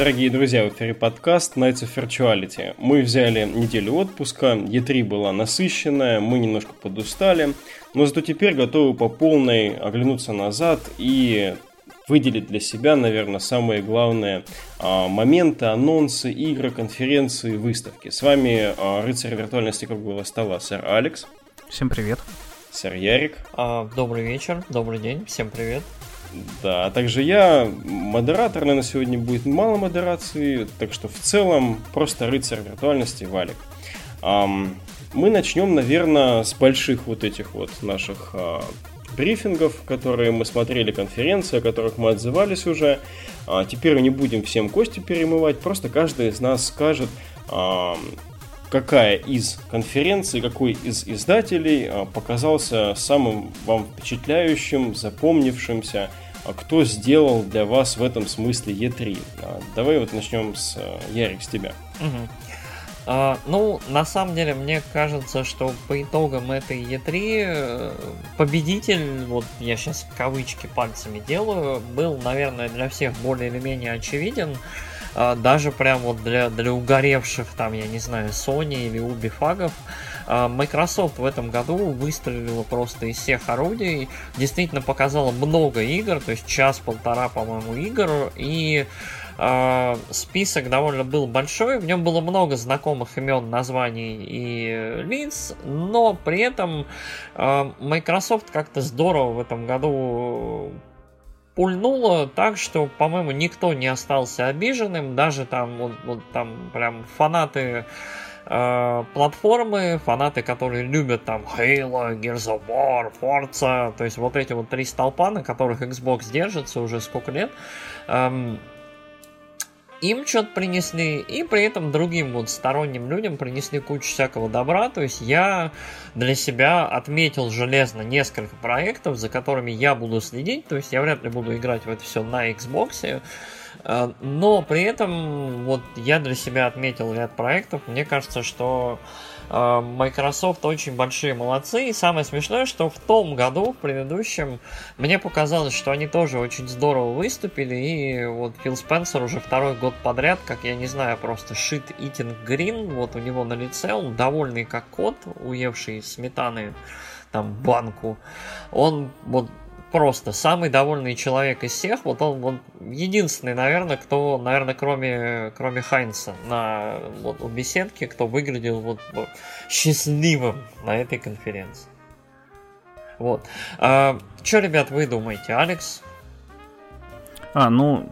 Дорогие друзья, в эфире подкаст Nights of Virtuality. Мы взяли неделю отпуска, E3 была насыщенная, мы немножко подустали, но зато теперь готовы по полной оглянуться назад и выделить для себя, наверное, самые главные а, моменты, анонсы, игры, конференции, выставки. С вами а, рыцарь виртуальности круглого стола, сэр Алекс. Всем привет. Сэр Ярик. А, добрый вечер, добрый день, всем привет. Да, а также я, модератор, наверное, сегодня будет мало модерации, так что в целом просто рыцарь виртуальности Валик. Мы начнем, наверное, с больших вот этих вот наших uh, брифингов, которые мы смотрели, конференции, о которых мы отзывались уже. Uh, теперь не будем всем кости перемывать, просто каждый из нас скажет, какая из конференций, какой из издателей а, показался самым вам впечатляющим, запомнившимся, а кто сделал для вас в этом смысле E3. А, давай вот начнем с Ярик, с тебя. Угу. Uh, ну, на самом деле, мне кажется, что по итогам этой E3 э, победитель, вот я сейчас кавычки пальцами делаю, был, наверное, для всех более или менее очевиден. А, даже прям вот для, для угоревших там, я не знаю, Sony или Ubi фагов, а, Microsoft в этом году выстрелила просто из всех орудий, действительно показала много игр, то есть час-полтора, по-моему, игр, и э, список довольно был большой, в нем было много знакомых имен, названий и лиц, но при этом э, Microsoft как-то здорово в этом году пульнуло так, что, по-моему, никто не остался обиженным, даже там вот, вот там прям фанаты платформы, фанаты, которые любят там Halo, Gears of War, Forza, то есть вот эти вот три столпа, на которых Xbox держится уже сколько лет, эм, им что-то принесли, и при этом другим вот сторонним людям принесли кучу всякого добра. То есть я для себя отметил железно несколько проектов, за которыми я буду следить. То есть я вряд ли буду играть в это все на Xbox. Э, но при этом вот я для себя отметил ряд проектов. Мне кажется, что Э, Microsoft очень большие молодцы. И самое смешное, что в том году, в предыдущем, мне показалось, что они тоже очень здорово выступили. И вот Фил Спенсер уже второй год подряд, как я не знаю, просто шит eating green, вот у него на лице, он довольный как кот, уевший сметаны там банку. Он вот просто самый довольный человек из всех. Вот он, он единственный, наверное, кто, наверное, кроме, кроме Хайнса на вот, у беседки, кто выглядел вот, вот счастливым на этой конференции. Вот. А, что, ребят, вы думаете, Алекс? А, ну,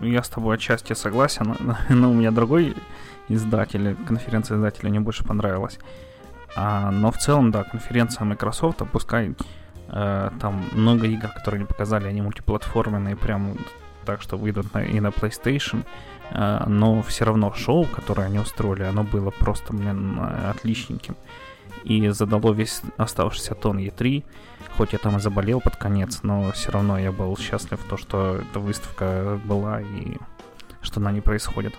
я с тобой отчасти согласен, но у меня другой издатель, конференция издателя мне больше понравилась. А, но в целом, да, конференция Microsoft, пускай там много игр, которые не показали, они мультиплатформенные, прям так, что выйдут на, и на PlayStation. Э, но все равно шоу, которое они устроили, оно было просто, блин, отличненьким. И задало весь оставшийся тон E3. Хоть я там и заболел под конец, но все равно я был счастлив, то, что эта выставка была и что она не происходит.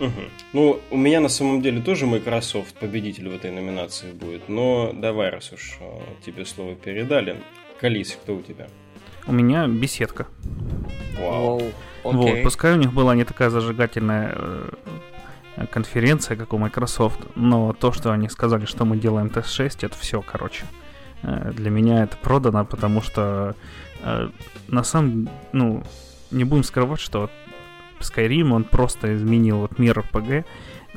Угу. Ну, у меня на самом деле тоже Microsoft победитель в этой номинации будет, но давай, раз уж э, тебе слово передали. Колись, кто у тебя? У меня беседка. Вау. Wow. Okay. Вот, пускай у них была не такая зажигательная э, конференция, как у Microsoft, но то, что они сказали, что мы делаем тест-6, это все, короче. Э, для меня это продано, потому что э, на самом, ну, не будем скрывать, что Skyrim, он просто изменил вот мир RPG,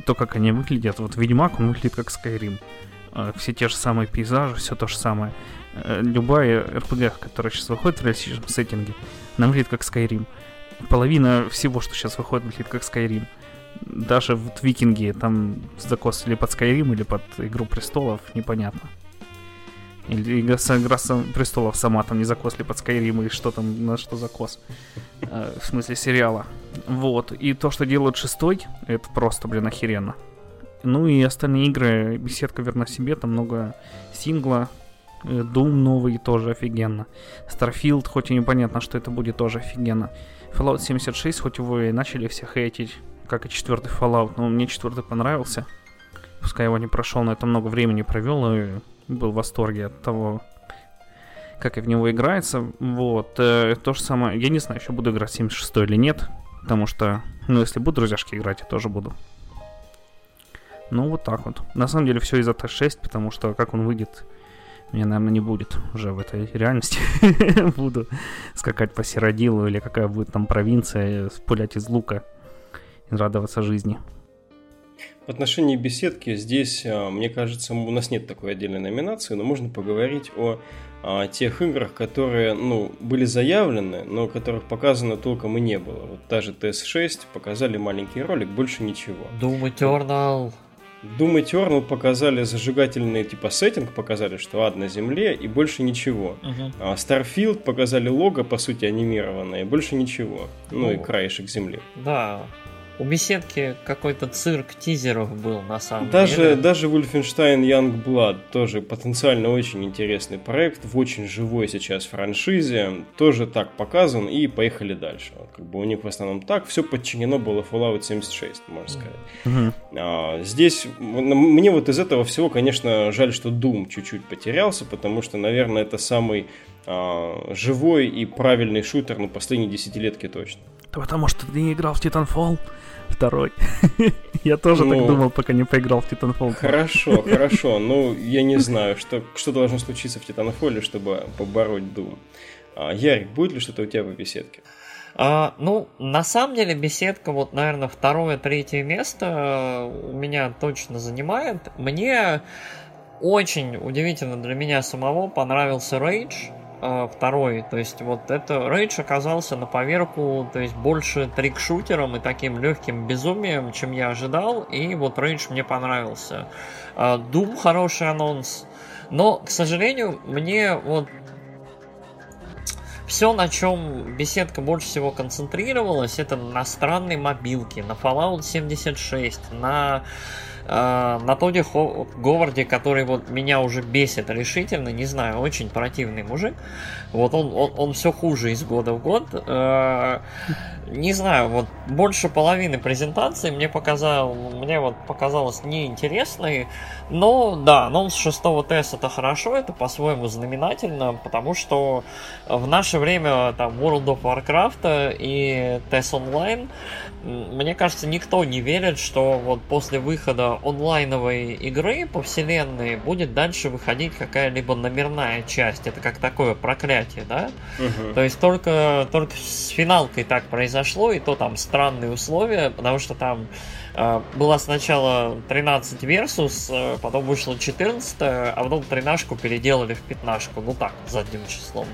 то, как они выглядят. Вот Ведьмак, он выглядит как Skyrim. А, все те же самые пейзажи, все то же самое. Э, любая RPG, которая сейчас выходит в реалистичном сеттинге, она выглядит как Skyrim. Половина всего, что сейчас выходит, выглядит как Skyrim. Даже в Викинге там закос или под Skyrim, или под Игру Престолов, непонятно. Или игра, игра престолов сама там не закосли под Skyrim или что там, на что закос. Э, в смысле сериала. Вот. И то, что делают шестой, это просто, блин, охеренно. Ну и остальные игры, беседка верна себе, там много сингла, э, Doom новый тоже офигенно. Starfield, хоть и непонятно, что это будет, тоже офигенно. Fallout 76, хоть его и начали все хейтить, как и четвертый Fallout, но мне четвертый понравился. Пускай его не прошел, но это много времени провел и был в восторге от того, как и в него играется. Вот. Э, то же самое. Я не знаю, еще буду играть 76 или нет. Потому что, ну, если буду друзьяшки играть, я тоже буду. Ну, вот так вот. На самом деле все из-за Т6, потому что как он выйдет, меня, наверное, не будет уже в этой реальности. Буду скакать по Сиродилу или какая будет там провинция, пулять из лука и радоваться жизни. В отношении беседки здесь, а, мне кажется, у нас нет такой отдельной номинации, но можно поговорить о, о а, тех играх, которые ну, были заявлены, но которых показано толком и не было. Вот та же TS6 показали маленький ролик, больше ничего. Doom Eternal. Doom Eternal показали зажигательный типа сеттинг, показали, что ад на земле и больше ничего. Uh-huh. Starfield показали лого, по сути, анимированное, и больше ничего. Ну, ну и краешек земли. Да, у беседки какой-то цирк тизеров был на самом даже, деле. Даже Wolfenstein Youngblood тоже потенциально очень интересный проект в очень живой сейчас франшизе. Тоже так показан и поехали дальше. Как бы у них в основном так. Все подчинено было Fallout 76, можно сказать. Mm-hmm. А, здесь мне вот из этого всего, конечно, жаль, что Doom чуть-чуть потерялся, потому что, наверное, это самый а, живой и правильный шутер на последние десятилетки точно. Да потому что ты не играл в Titanfall второй. я тоже ну, так думал, пока не поиграл в Titanfall. Хорошо, хорошо. Ну, я не знаю, что, что должно случиться в Titanfall, чтобы побороть Doom. А, Ярик, будет ли что-то у тебя в беседке? А, ну, на самом деле, беседка, вот, наверное, второе, третье место у меня точно занимает. Мне очень удивительно для меня самого понравился Rage. А, второй. То есть вот это Рейдж оказался на поверку, то есть больше трикшутером и таким легким безумием, чем я ожидал. И вот Рейдж мне понравился. А, Doom хороший анонс. Но, к сожалению, мне вот все, на чем беседка больше всего концентрировалась, это на странной мобилке, на Fallout 76, на э, на Тоде Говарде, который вот меня уже бесит решительно, не знаю, очень противный мужик. Вот он, он, он все хуже из года в год. Э, не знаю, вот больше половины презентации мне показал, мне вот показалось неинтересной. Но да, анонс шестого теста это хорошо, это по-своему знаменательно, потому что в наше время там World of Warcraft и TES Online мне кажется, никто не верит, что вот после выхода онлайновой игры по вселенной будет дальше выходить какая-либо номерная часть. Это как такое проклятие, да? Угу. То есть только, только с финалкой так произошло, и то там странные условия, потому что там э, была сначала 13 versus, э, потом вышло 14, а потом 13 переделали в 15. Ну так, задним числом.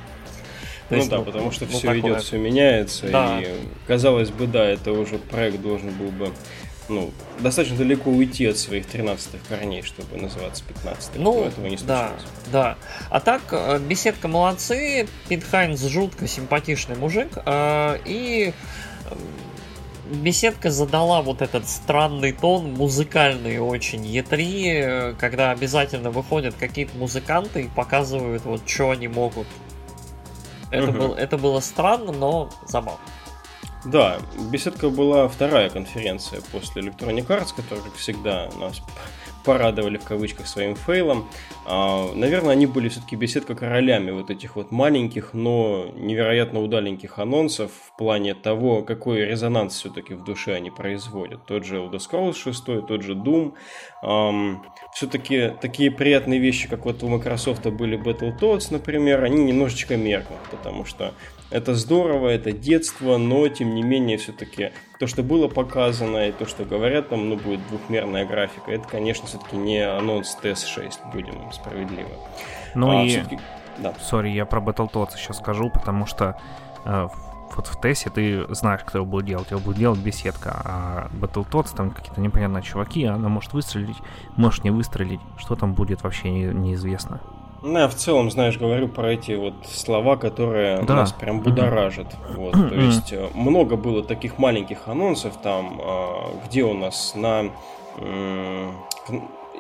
То ну есть, да, ну, потому что ну, все идет, все меняется. Да. И казалось бы, да, это уже проект должен был бы ну, достаточно далеко уйти от своих 13-х корней, чтобы называться 15 Ну, но этого не случилось. Да, да. А так, э, беседка молодцы, Пит Хайнс жутко симпатичный мужик, э, и э, беседка задала вот этот странный тон, музыкальный очень Е3, когда обязательно выходят какие-то музыканты и показывают вот, что они могут это, угу. был, это было странно, но забавно. Да, беседка была вторая конференция после Electronic Arts, которая, как всегда, нас порадовали в кавычках своим фейлом. А, наверное, они были все-таки беседка королями вот этих вот маленьких, но невероятно удаленьких анонсов в плане того, какой резонанс все-таки в душе они производят. Тот же Elder Scrolls 6, тот же Doom. все-таки такие приятные вещи, как вот у Microsoft были Battletoads, например, они немножечко меркнут, потому что это здорово, это детство, но тем не менее все-таки то, что было показано и то, что говорят там, ну, будет двухмерная графика, это, конечно, все-таки не анонс TS6, будем справедливы. Ну а, и... Да. Сори, я про Battletoads сейчас скажу, потому что э, вот в Тессе ты знаешь, кто его будет делать. Его будет делать беседка. А Battletoads там какие-то непонятные чуваки, она может выстрелить, может не выстрелить. Что там будет, вообще не, неизвестно. Ну, я в целом, знаешь, говорю про эти вот слова, которые да. нас прям будоражат. Mm-hmm. Вот, то есть э, много было таких маленьких анонсов там, а, где у нас на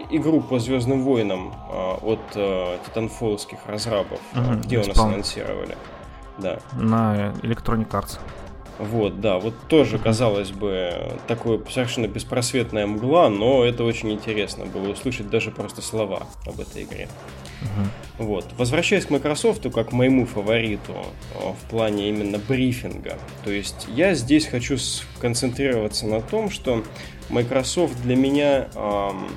игру по Звездным войнам а, от э, титанфолских разрабов, mm-hmm. где у нас анонсировали. Да. На Electronic Arts. Вот, да, вот тоже, казалось бы, такое совершенно беспросветная мгла, но это очень интересно было услышать даже просто слова об этой игре. Угу. Вот. Возвращаясь к Microsoft, как к моему фавориту в плане именно брифинга, то есть я здесь хочу сконцентрироваться на том, что Microsoft для меня эм,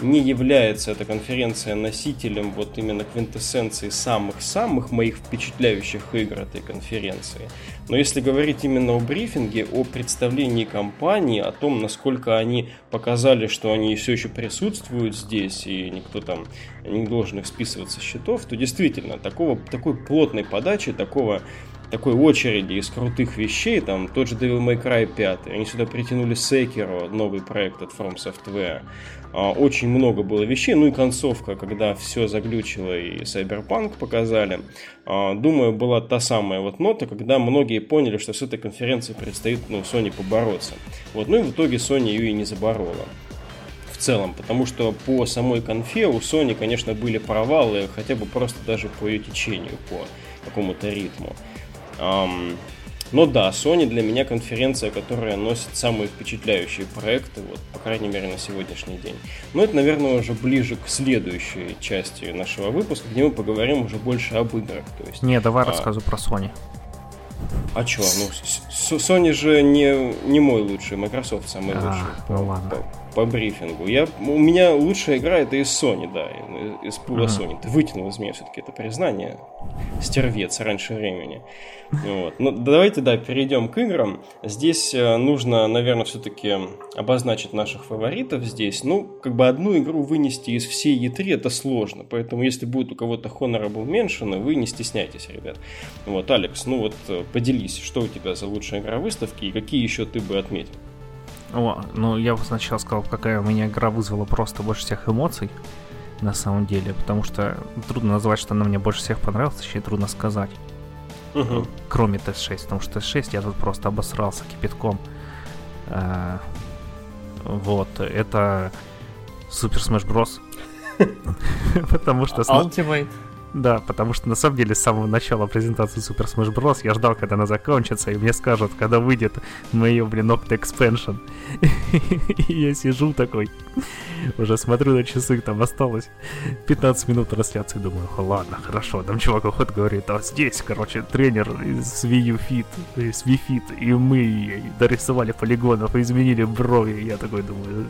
не является эта конференция носителем вот именно квинтэссенции самых-самых моих впечатляющих игр этой конференции. Но если говорить именно о брифинге, о представлении компании, о том, насколько они показали, что они все еще присутствуют здесь, и никто там не должен их списывать со счетов, то действительно, такого, такой плотной подачи, такого такой очереди из крутых вещей, там тот же Devil May Cry 5, они сюда притянули Sekiro, новый проект от From Software, а, очень много было вещей, ну и концовка, когда все заглючило и Cyberpunk показали, а, думаю, была та самая вот нота, когда многие поняли, что с этой конференцией предстоит ну, Sony побороться. Вот, ну и в итоге Sony ее и не заборола. В целом, потому что по самой конфе у Sony, конечно, были провалы, хотя бы просто даже по ее течению, по какому-то ритму. Но да, Sony для меня конференция, которая носит самые впечатляющие проекты, вот, по крайней мере, на сегодняшний день. Но это, наверное, уже ближе к следующей части нашего выпуска, где мы поговорим уже больше об играх. То есть, Не, давай а... рассказывай про Sony. А чё, ну, Sony же не, не мой лучший, Microsoft самый а, лучший. Ну по, ладно. По, по брифингу. Я, у меня лучшая игра это из Sony, да, из пула uh-huh. Sony. Ты вытянул из меня все-таки это признание. Стервец раньше времени. Вот. Ну, давайте, да, перейдем к играм. Здесь э, нужно, наверное, все-таки обозначить наших фаворитов здесь. Ну, как бы одну игру вынести из всей E3 это сложно. Поэтому, если будет у кого-то Honorable Mention, вы не стесняйтесь, ребят. Вот, Алекс, ну вот э, поделись, что у тебя за лучшая игра выставки и какие еще ты бы отметил? О, ну я бы сначала сказал, какая у меня игра вызвала просто больше всех эмоций на самом деле, потому что трудно назвать, что она мне больше всех понравилась, точнее трудно сказать угу. кроме Т6, потому что Т6 я тут просто обосрался кипятком. А, вот, это Супер Smash Bros. Потому что... Ultimate. Да, потому что на самом деле с самого начала презентации Super Smash Bros. я ждал, когда она закончится, и мне скажут, когда выйдет мое, блин, Octa Expansion. и я сижу такой, уже смотрю на часы, там осталось 15 минут трансляции, думаю, ладно, хорошо. Там чувак выходит, говорит, а здесь, короче, тренер из Wii Fit, из Wii Fit, и мы дорисовали полигонов и изменили брови. И я такой думаю,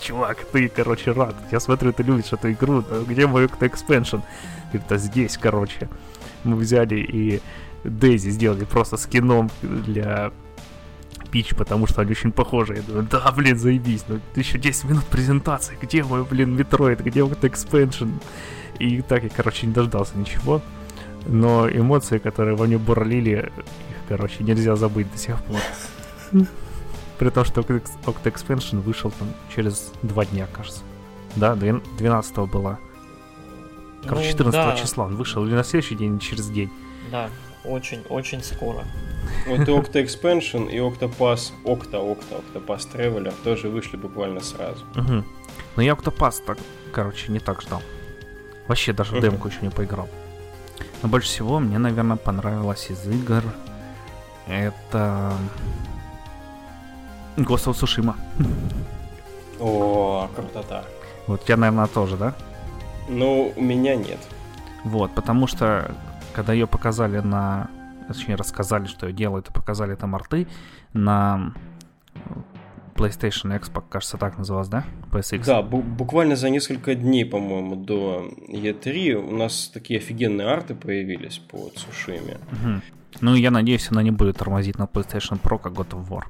чувак, ты, короче, рад. Я смотрю, ты любишь эту игру, где мой Octa Expansion? Говорит, здесь, короче, мы взяли и Дейзи сделали просто скином для Пич, потому что они очень похожи. Я думаю, да, блин, заебись, ну еще 10 минут презентации, где мой, блин, Metroid, где Octo Expansion? И так я, короче, не дождался ничего. Но эмоции, которые во мне бурлили, их, короче, нельзя забыть до сих пор. При том, что Octo Expansion вышел там через два дня, кажется. Да, 12 была. Короче, 14 ну, да. числа он вышел, или на следующий день, или через день. Да, очень-очень скоро. Вот и Octa Expansion, и Octopass, Octa, Octa, Octopass Traveler тоже вышли буквально сразу. Угу. Но я Octopass так, короче, не так ждал. Вообще даже в демку еще не поиграл. Но больше всего мне, наверное, понравилось из игр это Ghost of Tsushima. О, крутота. Вот я, наверное, тоже, да? Ну, у меня нет. Вот, потому что когда ее показали на... Точнее, рассказали, что ее делают, и показали там арты на PlayStation Expo, кажется, так называлось, да? PSX. Да, бу- буквально за несколько дней, по-моему, до E3 у нас такие офигенные арты появились по Цушиме. Угу. Ну, я надеюсь, она не будет тормозить на PlayStation Pro, как God of War.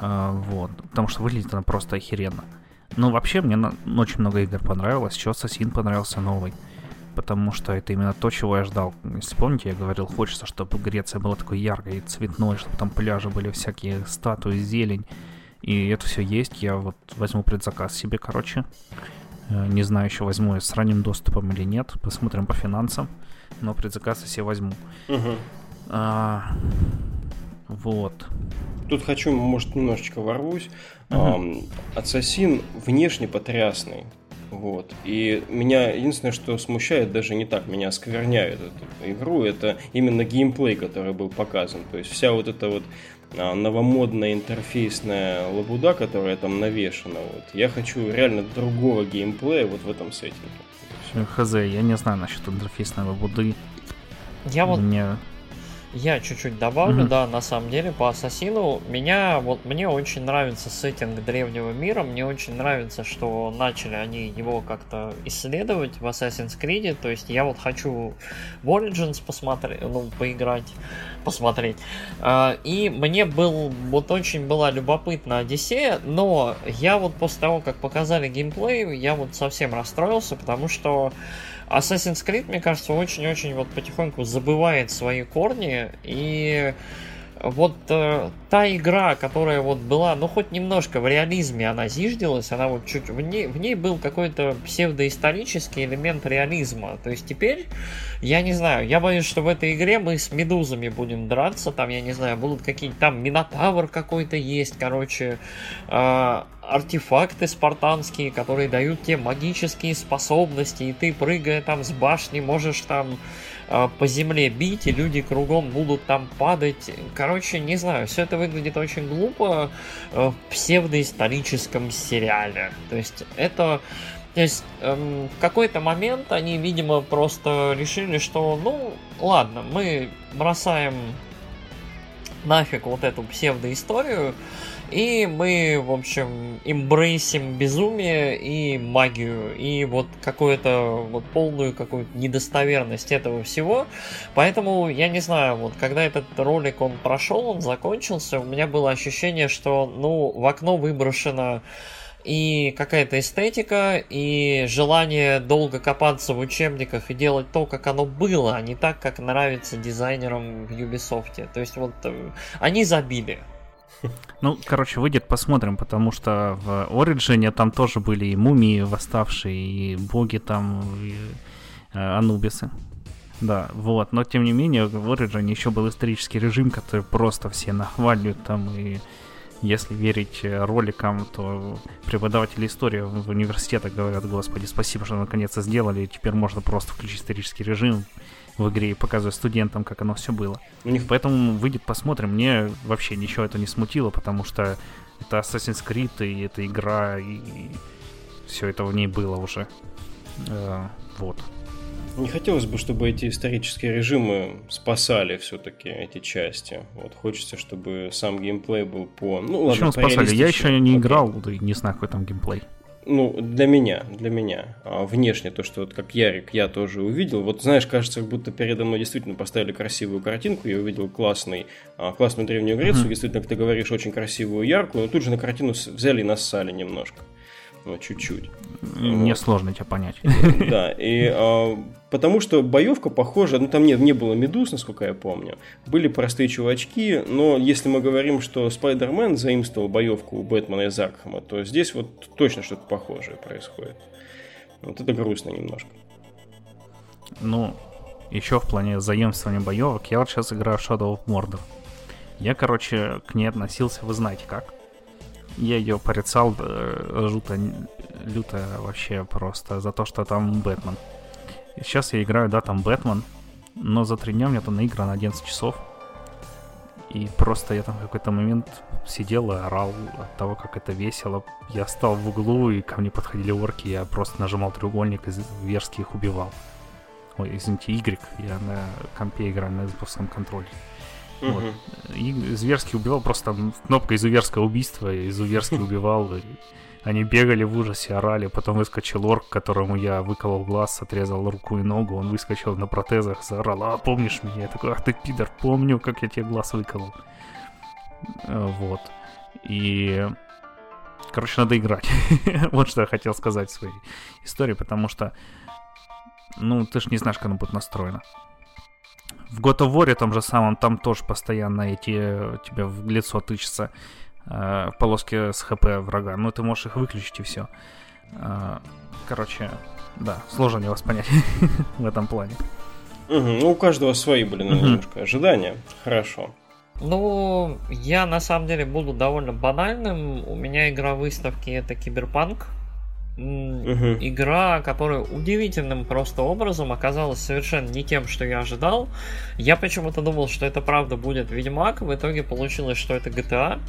А, вот. Потому что выглядит она просто охеренно. Ну, вообще, мне на... очень много игр понравилось. Еще Ассасин понравился новый. Потому что это именно то, чего я ждал. Если помните, я говорил, хочется, чтобы Греция была такой яркой и цветной, чтобы там пляжи были всякие статуи, зелень. И это все есть. Я вот возьму предзаказ себе, короче. Э, не знаю, еще возьму я с ранним доступом или нет. Посмотрим по финансам. Но предзаказ я себе возьму. Угу. А, вот. Тут хочу, может, немножечко ворвусь. Uh-huh. Ассасин внешне потрясный. Вот. И меня единственное, что смущает, даже не так, меня оскверняет эту игру, это именно геймплей, который был показан. То есть вся вот эта вот а, новомодная интерфейсная лабуда, которая там навешена. Вот. Я хочу реально другого геймплея вот в этом сеттинге. хз, я не знаю насчет интерфейсной лабуды. Я вот Мне Я чуть-чуть добавлю, Мгм. да, на самом деле, по Ассасину. Меня, вот, мне очень нравится сеттинг древнего мира, мне очень нравится, что начали они его как-то исследовать в Assassin's Creed, то есть я вот хочу в Origins посмотреть, ну, поиграть, посмотреть. А, И мне был, вот очень была любопытна Одиссея, но я вот после того, как показали геймплей, я вот совсем расстроился, потому что Assassin's Creed, мне кажется, очень-очень вот потихоньку забывает свои корни, и вот э, та игра, которая вот была, ну хоть немножко в реализме она зиждилась, она вот чуть в ней, в ней был какой-то псевдоисторический элемент реализма. То есть теперь, я не знаю, я боюсь, что в этой игре мы с медузами будем драться, там, я не знаю, будут какие-то там Минотавр какой-то есть, короче, э, артефакты спартанские, которые дают тебе магические способности, и ты, прыгая там с башни, можешь там по земле бить, и люди кругом будут там падать. Короче, не знаю, все это выглядит очень глупо э, в псевдоисторическом сериале. То есть это... То есть эм, в какой-то момент они, видимо, просто решили, что, ну, ладно, мы бросаем нафиг вот эту псевдоисторию, и мы, в общем, имбрейсим безумие и магию, и вот какую-то вот полную какую-то недостоверность этого всего. Поэтому, я не знаю, вот когда этот ролик он прошел, он закончился, у меня было ощущение, что, ну, в окно выброшено и какая-то эстетика, и желание долго копаться в учебниках и делать то, как оно было, а не так, как нравится дизайнерам в Ubisoft. То есть вот э, они забили. Ну, короче, выйдет, посмотрим, потому что в Origin там тоже были и мумии восставшие, и боги там, и э, анубисы. Да, вот, но тем не менее в Origin еще был исторический режим, который просто все нахваливают там, и если верить э, роликам, то преподаватели истории в университетах говорят, господи, спасибо, что наконец-то сделали, теперь можно просто включить исторический режим в игре и показывать студентам, как оно все было. У них Поэтому выйдет, посмотрим. Мне вообще ничего это не смутило, потому что это Assassin's Creed, и это игра, и, все это в ней было уже. Э, вот. Не хотелось бы, чтобы эти исторические режимы спасали все-таки эти части. Вот хочется, чтобы сам геймплей был по. Ну ладно, Почему по спасали? Я еще не играл, да и не знаю, какой там геймплей. Ну, для меня, для меня. А внешне то, что вот как Ярик я тоже увидел. Вот знаешь, кажется, как будто передо мной действительно поставили красивую картинку. Я увидел классный, а, классную древнюю Грецию. Мгм. Действительно, как ты говоришь, очень красивую, яркую. Но тут же на картину взяли и нассали немножко. Ну, чуть-чуть. Мне Вот. сложно тебя понять. Да, и а, потому что боевка похожа, ну там нет, не было медуз, насколько я помню. Были простые чувачки, но если мы говорим, что Спайдермен заимствовал боевку у Бэтмена из Аркхема, то здесь вот точно что-то похожее происходит. Вот это грустно немножко. Ну, еще в плане заимствования боевок, я вот сейчас играю в Shadow of Mordor. Я, короче, к ней относился, вы знаете как. Я ее порицал э, жуто, люто вообще просто за то, что там Бэтмен. Сейчас я играю, да, там Бэтмен, но за три дня у меня там наиграно 11 часов. И просто я там в какой-то момент сидел и орал от того, как это весело. Я стал в углу, и ко мне подходили орки, я просто нажимал треугольник и зверски их убивал. Ой, извините, Y, я на компе играю на Xbox Вот. Мгм. И зверски убивал, просто там кнопка изуверское убийство, и изуверски убивал. Они бегали в ужасе, орали, потом выскочил орк, которому я выколол глаз, отрезал руку и ногу, он выскочил на протезах, заорал, а помнишь меня? Я такой, ах ты пидор, помню, как я тебе глаз выколол. Э, Вот. И... Короче, надо играть. вот что я хотел сказать в своей истории, потому что, ну, ты ж не знаешь, как оно будет настроено. В God of War том же самом, там тоже постоянно эти э, тебе в лицо тычется э, полоски с хп врага. Но ты можешь их выключить и все. короче, да, сложно мне вас понять в этом плане. Ну, у каждого свои, блин, немножко ожидания. Хорошо. Ну, я на самом деле буду довольно банальным. У меня игра выставки это Киберпанк. Игра, которая удивительным просто образом оказалась совершенно не тем, что я ожидал. Я почему-то думал, что это правда будет Ведьмак. В итоге получилось, что это GTA.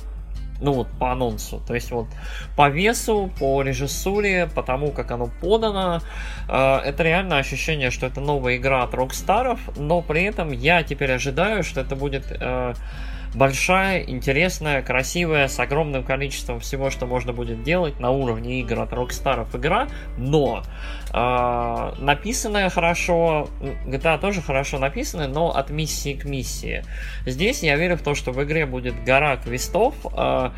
Ну вот по анонсу. То есть вот по весу, по режиссуре, по тому, как оно подано, э, это реально ощущение, что это новая игра от Rockstar, но при этом я теперь ожидаю, что это будет э, большая, интересная, красивая, с огромным количеством всего, что можно будет делать на уровне игр от Rockstar игра, но э, написанная хорошо, GTA тоже хорошо написана, но от миссии к миссии. Здесь я верю в то, что в игре будет гора квестов, э,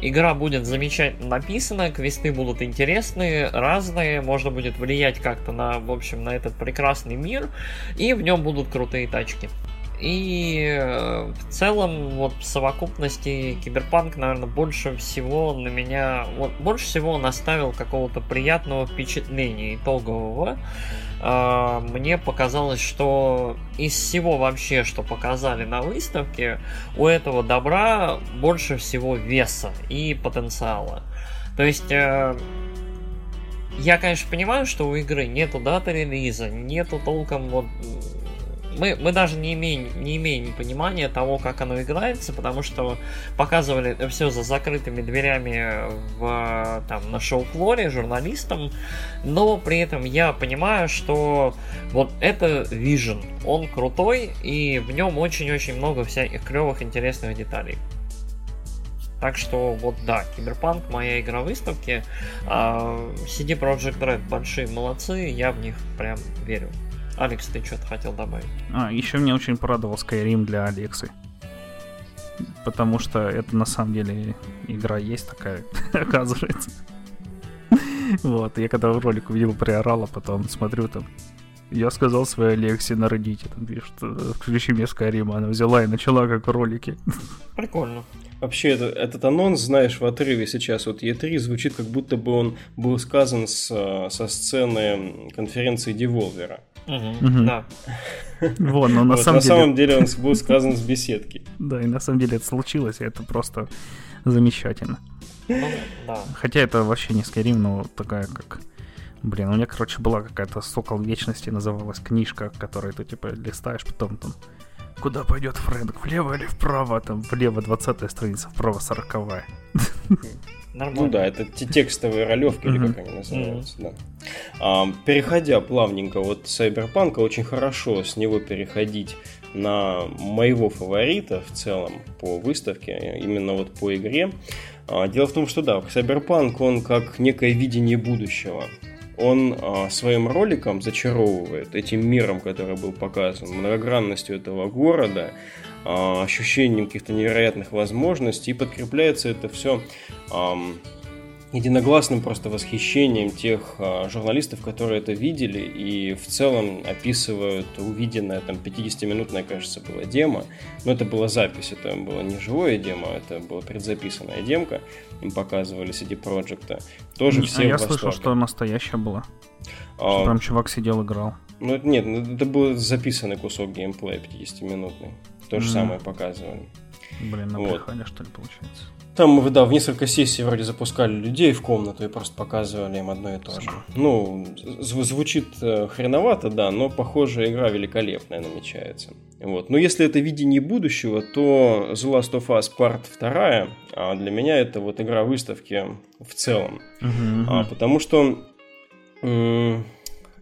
Игра будет замечательно написана, квесты будут интересные, разные, можно будет влиять как-то на, в общем, на этот прекрасный мир, и в нем будут крутые тачки. И э, в целом, вот в совокупности Киберпанк, наверное, больше всего на меня, вот больше всего наставил какого-то приятного впечатления итогового. А, мне показалось, что из всего вообще, что показали на выставке, у этого добра больше всего веса и потенциала. То есть э, я, конечно, понимаю, что у игры нету даты релиза, нету толком вот мы, мы даже не имеем, не имеем понимания того, как оно играется, потому что показывали все за закрытыми дверями в, там, на шоу-флоре журналистам, но при этом я понимаю, что вот это Vision, он крутой, и в нем очень-очень много всяких клевых интересных деталей. Так что вот да, Киберпанк моя игра выставки. А, CD Projekt Red большие молодцы, я в них прям верю. Алекс, ты что-то хотел добавить? А, еще мне очень порадовал Skyrim для Алексы. Потому что это на самом деле игра есть такая, оказывается. Вот, я когда в ролик увидел, приорал, а потом смотрю там, я сказал своей Алексе на Reddit, там пишет, включи мне Skyrim, она взяла и начала как в ролике. Прикольно. Вообще, это, этот анонс, знаешь, в отрыве сейчас вот E3 звучит, как будто бы он был сказан с, со сцены конференции Devolver. Угу. Да. Вот, но на вот, самом на деле... самом деле он был сказан с беседки. Да, и на самом деле это случилось, и это просто замечательно. Ну, да. Хотя это вообще не Skyrim, но такая как... Блин, у меня, короче, была какая-то «Сокол Вечности» называлась книжка, которой ты, типа, листаешь, потом там Куда пойдет Фрэнк? Влево или вправо? Там влево 20 страница, вправо 40 -я. Нормально. Ну да, это те текстовые ролевки, или как они называются, да. А, переходя плавненько от Cyberpunk, очень хорошо с него переходить на моего фаворита в целом по выставке, именно вот по игре. А, дело в том, что да, Cyberpunk, он как некое видение будущего он а, своим роликом зачаровывает этим миром, который был показан, многогранностью этого города, а, ощущением каких-то невероятных возможностей, и подкрепляется это все единогласным просто восхищением тех а, журналистов, которые это видели и в целом описывают увиденное, там 50-минутная, кажется, была демо, но это была запись, это было не живое демо, это была предзаписанная демка, им показывали CD Projekt. Тоже все а я слышал, что настоящая была. А, прям чувак сидел, играл. Ну, это, нет, ну, это был записанный кусок геймплея 50-минутный. То же mm. самое показывали. Блин, напихали, вот. что ли, получается? Там, да, в несколько сессий вроде запускали людей в комнату и просто показывали им одно и то же. Ну, звучит э, хреновато, да, но, похоже, игра великолепная намечается. Вот. Но если это видение будущего, то The Last of Us Part 2 а для меня это вот игра выставки в целом. Uh-huh, А, потому что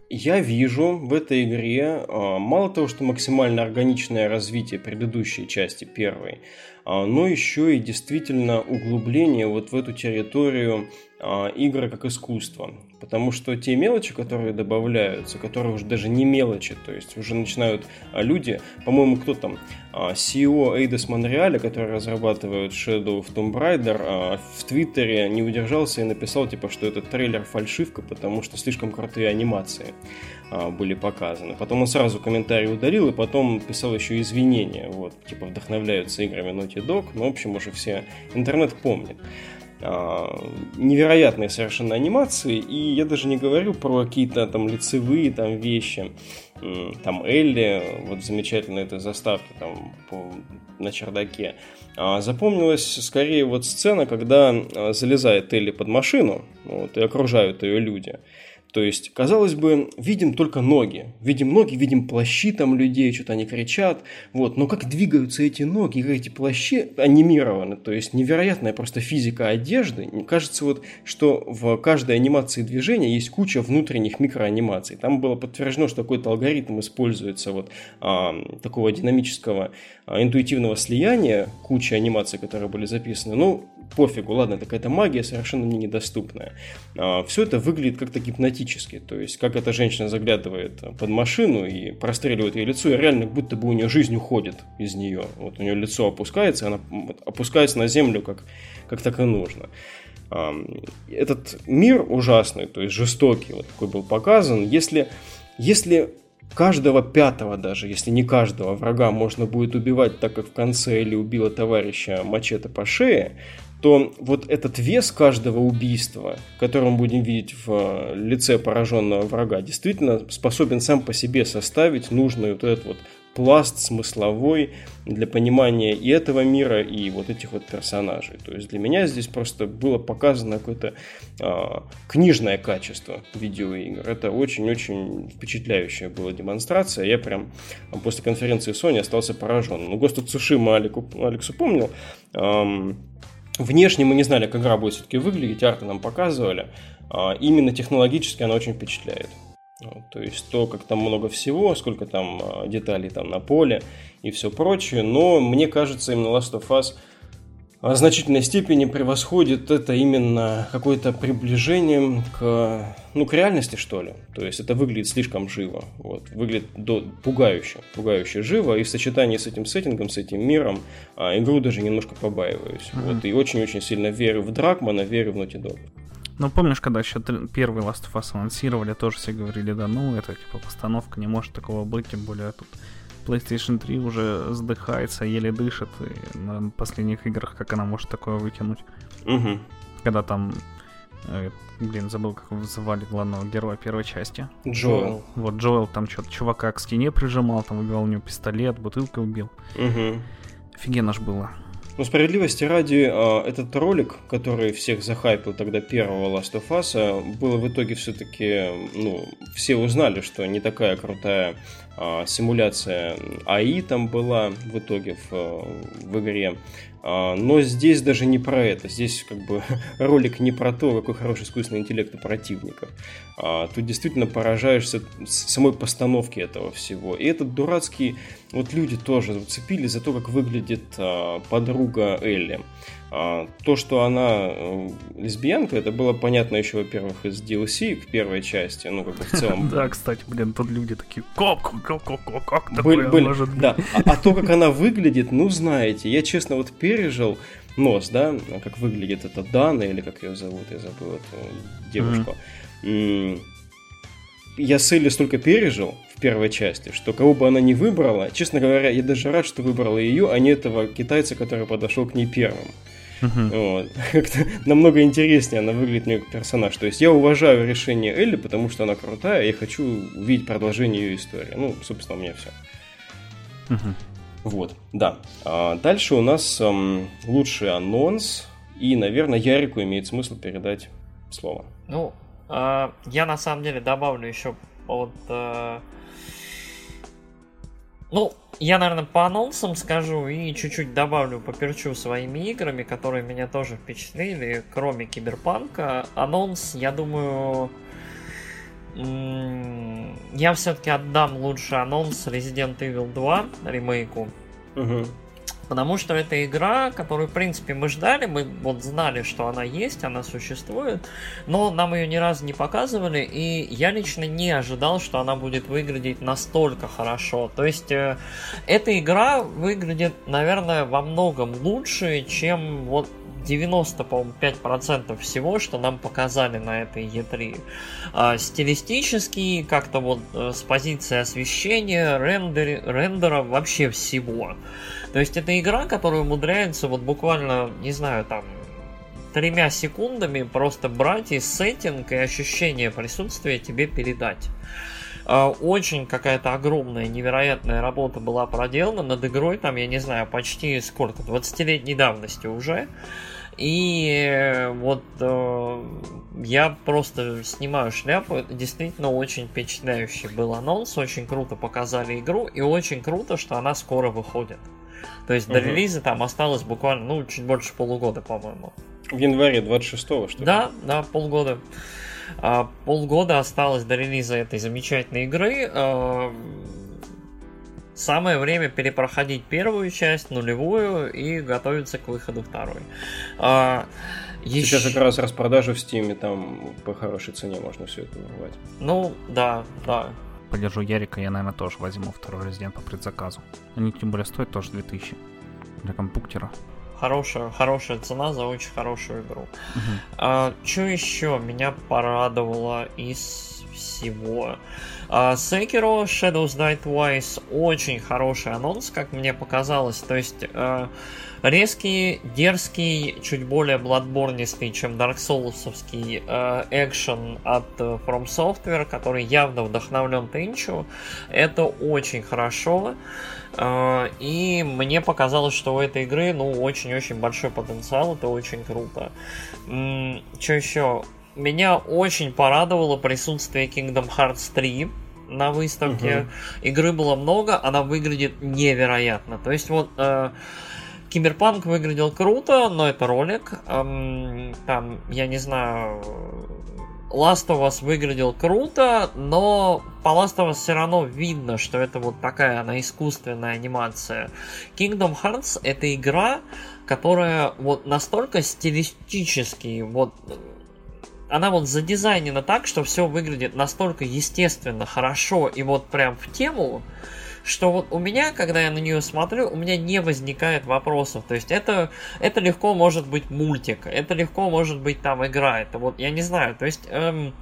я вижу в этой игре а, мало того, что максимально органичное развитие предыдущей части первой, но еще и действительно углубление вот в эту территорию а, игры как искусство. Потому что те мелочи, которые добавляются, которые уже даже не мелочи, то есть уже начинают люди, по-моему, кто там, CEO Eidos Montreal, который разрабатывает Shadow of Tomb Raider, в Твиттере не удержался и написал, типа, что этот трейлер фальшивка, потому что слишком крутые анимации были показаны. Потом он сразу комментарий удалил, и потом писал еще извинения, вот, типа, вдохновляются играми Naughty Dog, ну, в общем, уже все интернет помнит. А, невероятные совершенно анимации, и я даже не говорю про какие-то там лицевые там вещи. Там Элли, вот замечательно этой заставки там по, на чердаке. А, запомнилась скорее вот сцена, когда а, залезает Элли под машину, вот, и окружают ее люди. То есть, казалось бы, видим только ноги. Видим ноги, видим плащи там людей, что-то они кричат. Вот. Но как двигаются эти ноги, как эти плащи анимированы. То есть, невероятная просто физика одежды. Мне кажется, вот, что в каждой анимации движения есть куча внутренних микроанимаций. Там было подтверждено, что какой-то алгоритм используется вот а, такого динамического а, интуитивного слияния, куча анимаций, которые были записаны. Ну, пофигу, ладно, это какая-то магия совершенно мне недоступная. А, все это выглядит как-то гипнотически, то есть как эта женщина заглядывает под машину и простреливает ее лицо, и реально будто бы у нее жизнь уходит из нее. Вот у нее лицо опускается, она опускается на землю, как, как так и нужно. Этот мир ужасный, то есть жестокий, вот такой был показан. Если, если каждого пятого даже, если не каждого врага можно будет убивать так, как в конце или убила товарища мачете по шее, то вот этот вес каждого убийства, который мы будем видеть в э, лице пораженного врага, действительно способен сам по себе составить нужный вот этот вот пласт смысловой для понимания и этого мира, и вот этих вот персонажей. То есть для меня здесь просто было показано какое-то э, книжное качество видеоигр. Это очень-очень впечатляющая была демонстрация. Я прям после конференции Sony остался поражен. Ну, of Tsushima Алику, Алексу помнил. Эм, Внешне мы не знали, как игра будет все-таки выглядеть, арты нам показывали. А, именно технологически она очень впечатляет. То есть то, как там много всего, сколько там а, деталей там на поле и все прочее. Но мне кажется, именно Last of Us в значительной степени превосходит это именно какое-то приближение к, ну, к реальности, что ли. То есть это выглядит слишком живо. Вот. Выглядит до, пугающе, пугающе живо. И в сочетании с этим сеттингом, с этим миром, а, игру даже немножко побаиваюсь. Mm-hmm. Вот. И очень-очень сильно верю в Дракмана, верю в Naughty Dog. Ну, помнишь, когда еще первый Last of Us анонсировали, тоже все говорили, да, ну, это типа постановка, не может такого быть, тем более тут PlayStation 3 уже сдыхается, еле дышит, и на последних играх как она может такое вытянуть. Угу. Когда там э, Блин, забыл, как его звали главного героя первой части. Джоэл. Вот Джоэл там что-то чувака к стене прижимал, там убивал у него пистолет, бутылкой убил. Угу. Офигенно ж было. Ну, справедливости ради, а, этот ролик, который всех захайпил тогда первого Last of Us, а, был в итоге все-таки, ну, все узнали, что не такая крутая симуляция АИ там была в итоге в, в игре. А, но здесь даже не про это. Здесь как бы ролик не про то, какой хороший искусственный интеллект у противника. А, тут действительно поражаешься самой постановке этого всего. И этот дурацкий... Вот люди тоже зацепили за то, как выглядит а, подруга Элли. А, то, что она э, лесбиянка, это было понятно еще, во-первых, из DLC в первой части, ну, как бы в целом. Да, кстати, блин, тут люди такие, как, как, как, как, как такое может быть? Да, а, а то, как она выглядит, ну, знаете, я, честно, вот пережил нос, да, как выглядит эта Дана, или как ее зовут, я забыл эту девушку. Я с Элли столько пережил в первой части, что кого бы она ни выбрала, честно говоря, я даже рад, что выбрала ее, а не этого китайца, который подошел к ней первым. Uh-huh. Вот. Как-то намного интереснее она выглядит мне как персонаж. То есть я уважаю решение Элли, потому что она крутая, и я хочу увидеть продолжение ее истории. Ну, собственно, у меня все. Uh-huh. Вот, да. А дальше у нас эм, лучший анонс, и, наверное, Ярику имеет смысл передать слово. Ну, э, я на самом деле добавлю еще от... Э, ну, я, наверное, по анонсам скажу и чуть-чуть добавлю, поперчу своими играми, которые меня тоже впечатлили, кроме Киберпанка. Анонс, я думаю, я все-таки отдам лучше анонс Resident Evil 2 ремейку. Угу. Потому что это игра, которую, в принципе, мы ждали, мы вот знали, что она есть, она существует, но нам ее ни разу не показывали, и я лично не ожидал, что она будет выглядеть настолько хорошо. То есть, э, эта игра выглядит, наверное, во многом лучше, чем вот 95% всего, что нам показали на этой E3. А, стилистически, как-то вот э, с позиции освещения, рендер, рендера, вообще всего. То есть это игра, которая умудряется вот буквально, не знаю, там тремя секундами просто брать и сеттинг, и ощущение присутствия тебе передать. А, очень какая-то огромная, невероятная работа была проделана над игрой, там, я не знаю, почти сколько, 20-летней давности уже. И вот э, я просто снимаю шляпу. Это действительно очень впечатляющий был анонс. Очень круто показали игру. И очень круто, что она скоро выходит. То есть до релиза там осталось буквально, ну, чуть больше полугода, по-моему. В январе 26-го, что ли? Да, да, полгода. А, полгода осталось до релиза этой замечательной игры. А, самое время перепроходить первую часть, нулевую, и готовиться к выходу второй. А, еще... Сейчас как раз распродажа в Стиме, там по хорошей цене можно все это вырвать. Ну, да, да. Поддержу Ярика, я, наверное, тоже возьму второй Резидент по предзаказу. Они тем более стоят тоже 2000 для компьютера хорошая, хорошая цена за очень хорошую игру. Uh-huh. А, что еще меня порадовало из всего? А, Sekiro Shadows Die Twice очень хороший анонс, как мне показалось. То есть а, резкий, дерзкий, чуть более бладборнистый, чем Dark Soulsовский а, экшен от uh, From Software, который явно вдохновлен Тенчу. Это очень хорошо. И мне показалось, что у этой игры, ну, очень-очень большой потенциал, это очень круто. Что еще? Меня очень порадовало присутствие Kingdom Hearts 3 на выставке. Угу. Игры было много, она выглядит невероятно. То есть вот э, Киберпанк выглядел круто, но это ролик. Эм, там, я не знаю, Last of Us выглядел круто, но по Last of Us все равно видно, что это вот такая она искусственная анимация. Kingdom Hearts это игра, которая вот настолько стилистически вот она вот задизайнена так, что все выглядит настолько естественно, хорошо и вот прям в тему, что вот у меня, когда я на нее смотрю, у меня не возникает вопросов. То есть это, это легко может быть мультик, это легко может быть там игра, это вот, я не знаю, то есть... Эм,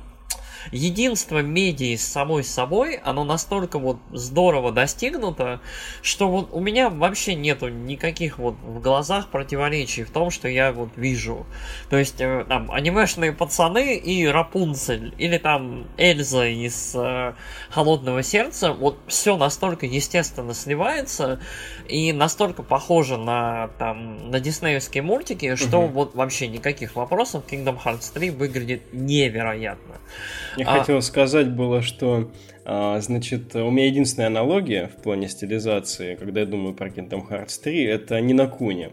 единство медиа с самой собой, оно настолько вот здорово достигнуто, что вот у меня вообще нету никаких вот в глазах противоречий в том, что я вот вижу. То есть э, там анимешные пацаны и Рапунцель, или там Эльза из э, Холодного сердца, вот все настолько естественно сливается и настолько похоже на там на диснеевские мультики, что угу. вот вообще никаких вопросов Kingdom Hearts 3 выглядит невероятно. Я а... хотел сказать было, что а, значит, у меня единственная аналогия в плане стилизации, когда я думаю про Kingdom Hearts 3, это не на Куне.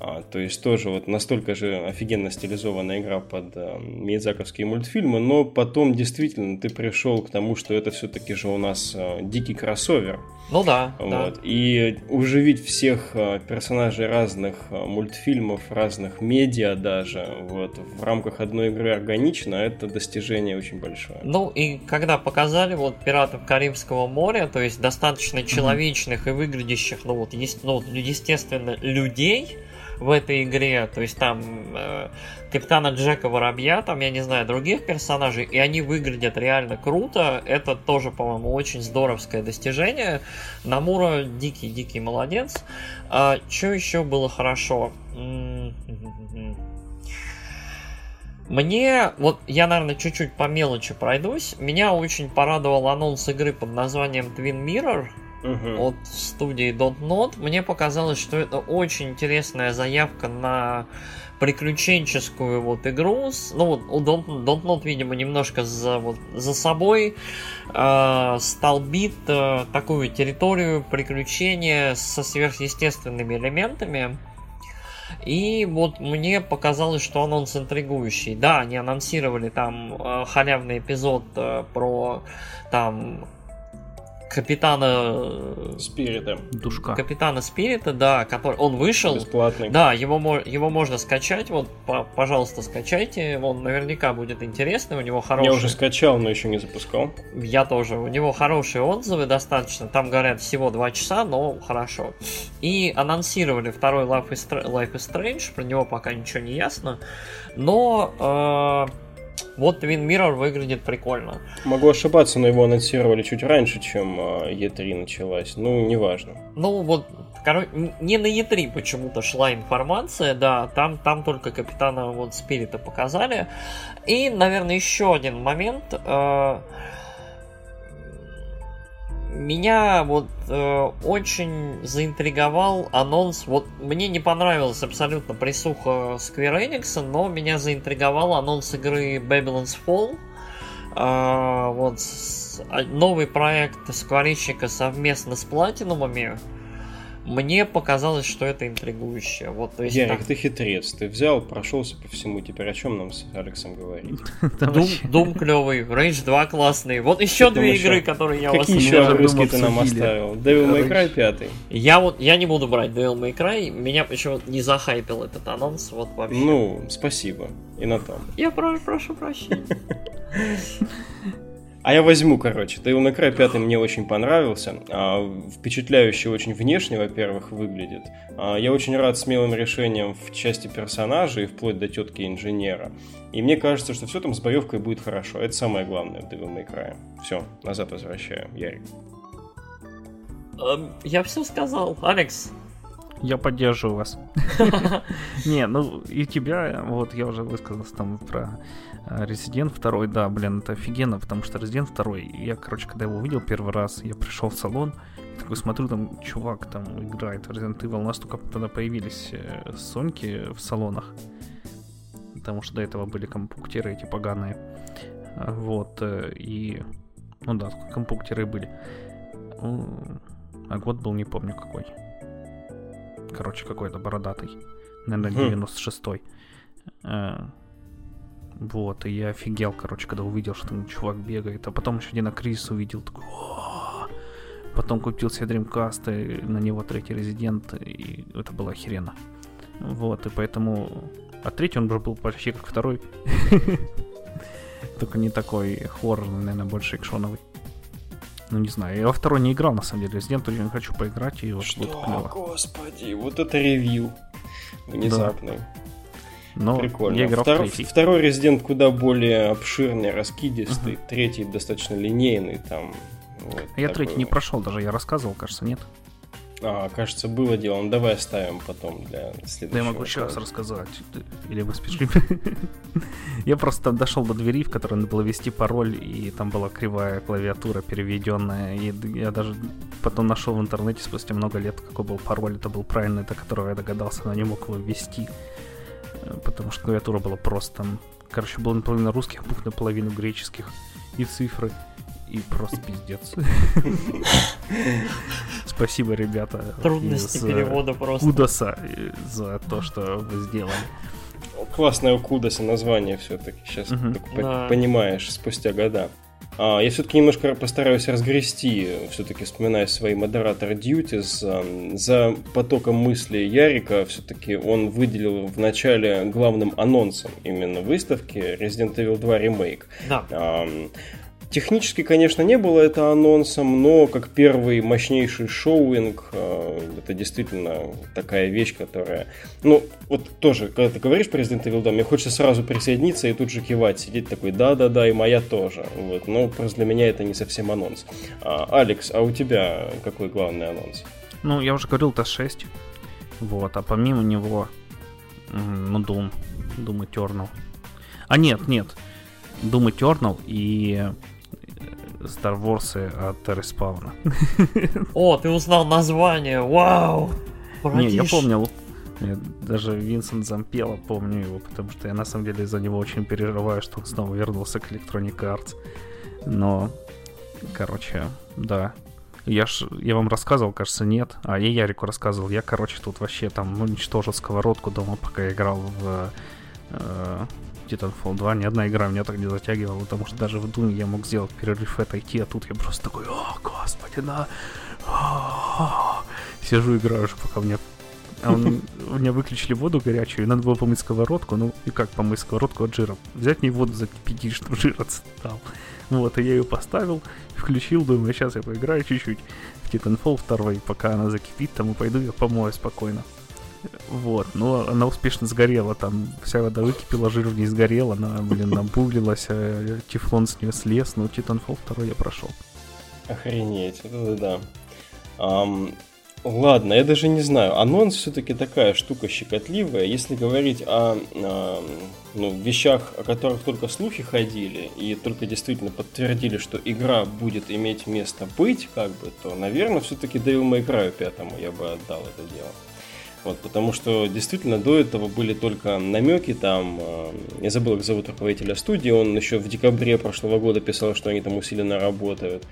А, то есть тоже вот настолько же офигенно стилизованная игра под а, миядзаковские мультфильмы, но потом действительно ты пришел к тому, что это все-таки же у нас а, дикий кроссовер. Ну да. Вот. Да. И уживить всех а, персонажей разных а, мультфильмов, разных медиа даже, вот, в рамках одной игры органично, это достижение очень большое. Ну и когда показали вот пиратов Карибского моря, то есть достаточно человечных mm-hmm. и выглядящих, ну вот, есть, ну, естественно, людей, в этой игре. То есть там э, капитана Джека Воробья, там, я не знаю, других персонажей, и они выглядят реально круто. Это тоже, по-моему, очень здоровское достижение. Намура дикий-дикий молодец. А, что еще было хорошо? Мне, вот я, наверное, чуть-чуть по мелочи пройдусь. Меня очень порадовал анонс игры под названием Twin Mirror uh-huh. от студии Not. Мне показалось, что это очень интересная заявка на приключенческую вот игру. Ну вот у Not, видимо, немножко за, вот, за собой э, столбит э, такую территорию приключения со сверхъестественными элементами. И вот мне показалось, что анонс интригующий. Да, они анонсировали там э, халявный эпизод э, про там капитана э, Спирита. Душка. Капитана Спирита, да, который он вышел. Бесплатный. Да, его, его можно скачать. Вот, пожалуйста, скачайте. Он наверняка будет интересный. У него хороший. Я уже скачал, но еще не запускал. Я тоже. У него хорошие отзывы достаточно. Там говорят всего два часа, но хорошо. И анонсировали второй Life is, Life is Strange. Про него пока ничего не ясно. Но э, вот Twin Mirror выглядит прикольно. Могу ошибаться, но его анонсировали чуть раньше, чем E3 а, началась. Ну, неважно. Ну, вот, короче, не на E3 почему-то шла информация, да, там, там только капитана вот Спирита показали. И, наверное, еще один момент. Э, меня вот э, очень заинтриговал анонс. Вот мне не понравилась абсолютно присуха Square Enix, но меня заинтриговал анонс игры Babylon's Fall. Э, вот а, новый проект скворечника совместно с платинумами. Мне показалось, что это интригующе. Вот, то есть, Ярик, так... ты хитрец. Ты взял, прошелся по всему. Теперь о чем нам с Алексом говорить? Дум клевый, Rage 2 классный. Вот еще две игры, которые я у вас Какие еще огрызки ты нам оставил? Devil May Cry 5. Я вот, я не буду брать Devil May Cry. Меня почему не захайпил этот анонс. Вот вообще. Ну, спасибо. И на том. Я прошу прощения. А я возьму, короче. Devil May Cry 5 мне очень понравился. А, впечатляюще очень внешне, во-первых, выглядит. А, я очень рад смелым решениям в части персонажей, вплоть до тетки инженера. И мне кажется, что все там с боевкой будет хорошо. Это самое главное в Devil May Cry. Все, назад возвращаю. Ярик. Эм, я все сказал. Алекс, я поддерживаю вас. Не, ну и тебя, вот я уже высказался там про Resident 2, да, блин, это офигенно, потому что Resident 2, я, короче, когда его увидел первый раз, я пришел в салон, такой смотрю, там чувак там играет в Resident Evil, у нас только тогда появились э, Соньки в салонах, потому что до этого были компьютеры эти поганые, а, вот, э, и, ну да, компьютеры были, а год был, не помню какой, короче, какой-то бородатый, наверное, 96-й, вот, и я офигел, короче, когда увидел, что там чувак бегает. А потом еще один кризис увидел, такой! Потом купил себе Dreamcast, и на него третий резидент, и это было охеренно. Вот, и поэтому... А третий он уже был почти как второй. Только не такой хоррорный, наверное, больше экшоновый. Ну, не знаю, я во второй не играл, на самом деле. Resident очень хочу поиграть, и вот Что, господи, вот это ревью внезапный. Да. Но Прикольно. Я играл Втор... в Второй Резидент куда более обширный, раскидистый. Uh-huh. Третий достаточно линейный. Там, вот я такой... третий не прошел даже, я рассказывал, кажется, нет? А, кажется, было дело. Ну, давай оставим потом для следующего. Да я могу еще раз рассказать. Или вы спешили? я просто дошел до двери, в которой надо было ввести пароль, и там была кривая клавиатура переведенная. И я даже потом нашел в интернете спустя много лет, какой был пароль. Это был правильный, до которого я догадался, но не мог его ввести потому что клавиатура была просто там, короче, было наполовину русских букв, наполовину греческих, и цифры, и просто пиздец. Спасибо, ребята. Трудности перевода просто. Кудоса за то, что вы сделали. Классное у Кудоса название все-таки. Сейчас понимаешь спустя года. А, я все-таки немножко постараюсь разгрести, все-таки вспоминая свои модератор duties. За потоком мысли Ярика все-таки он выделил в начале главным анонсом именно выставки Resident Evil 2 Remake. Да. Технически, конечно, не было это анонсом, но как первый мощнейший шоуинг, э, это действительно такая вещь, которая... Ну, вот тоже, когда ты говоришь про Resident Evil 2, мне хочется сразу присоединиться и тут же кивать, сидеть такой, да-да-да, и моя тоже. Вот, но просто для меня это не совсем анонс. А, Алекс, а у тебя какой главный анонс? Ну, я уже говорил, Т6. Вот, а помимо него, ну, Doom, Doom Eternal. А нет, нет, Doom Eternal и Star Wars от Респауна. О, ты узнал название, вау! Не, я помнил. Я даже Винсент Зампела помню его, потому что я на самом деле за него очень переживаю, что он снова вернулся к Electronic Arts. Но, короче, да. Я ж, я вам рассказывал, кажется, нет. А я Ярику рассказывал. Я, короче, тут вообще там уничтожил сковородку дома, пока я играл в Titanfall 2 ни одна игра меня так не затягивала, потому что даже в Думе я мог сделать перерыв отойти, а тут я просто такой, о, господи, на... Сижу, играю уже, пока мне а он, у меня выключили воду горячую, и надо было помыть сковородку. Ну, и как помыть сковородку от жира? Взять мне воду закипятить, чтобы жир отстал. Вот, и я ее поставил, включил, думаю, сейчас я поиграю чуть-чуть в Titanfall 2, пока она закипит, там и пойду я помою спокойно. Вот, но она успешно сгорела, там вся вода выкипела, жир в ней сгорел, она, блин, набуглилась, а тефлон с нее слез, но Titanfall 2 я прошел. Охренеть, это да. Um, Ладно, я даже не знаю. Анонс все-таки такая штука щекотливая. Если говорить о, о ну, вещах, о которых только слухи ходили, и только действительно подтвердили, что игра будет иметь место быть, как бы, то, наверное, все-таки Devil May Cry пятому я бы отдал это дело. Вот, потому что действительно до этого были только намеки там. Э, я забыл, как зовут руководителя студии. Он еще в декабре прошлого года писал, что они там усиленно работают.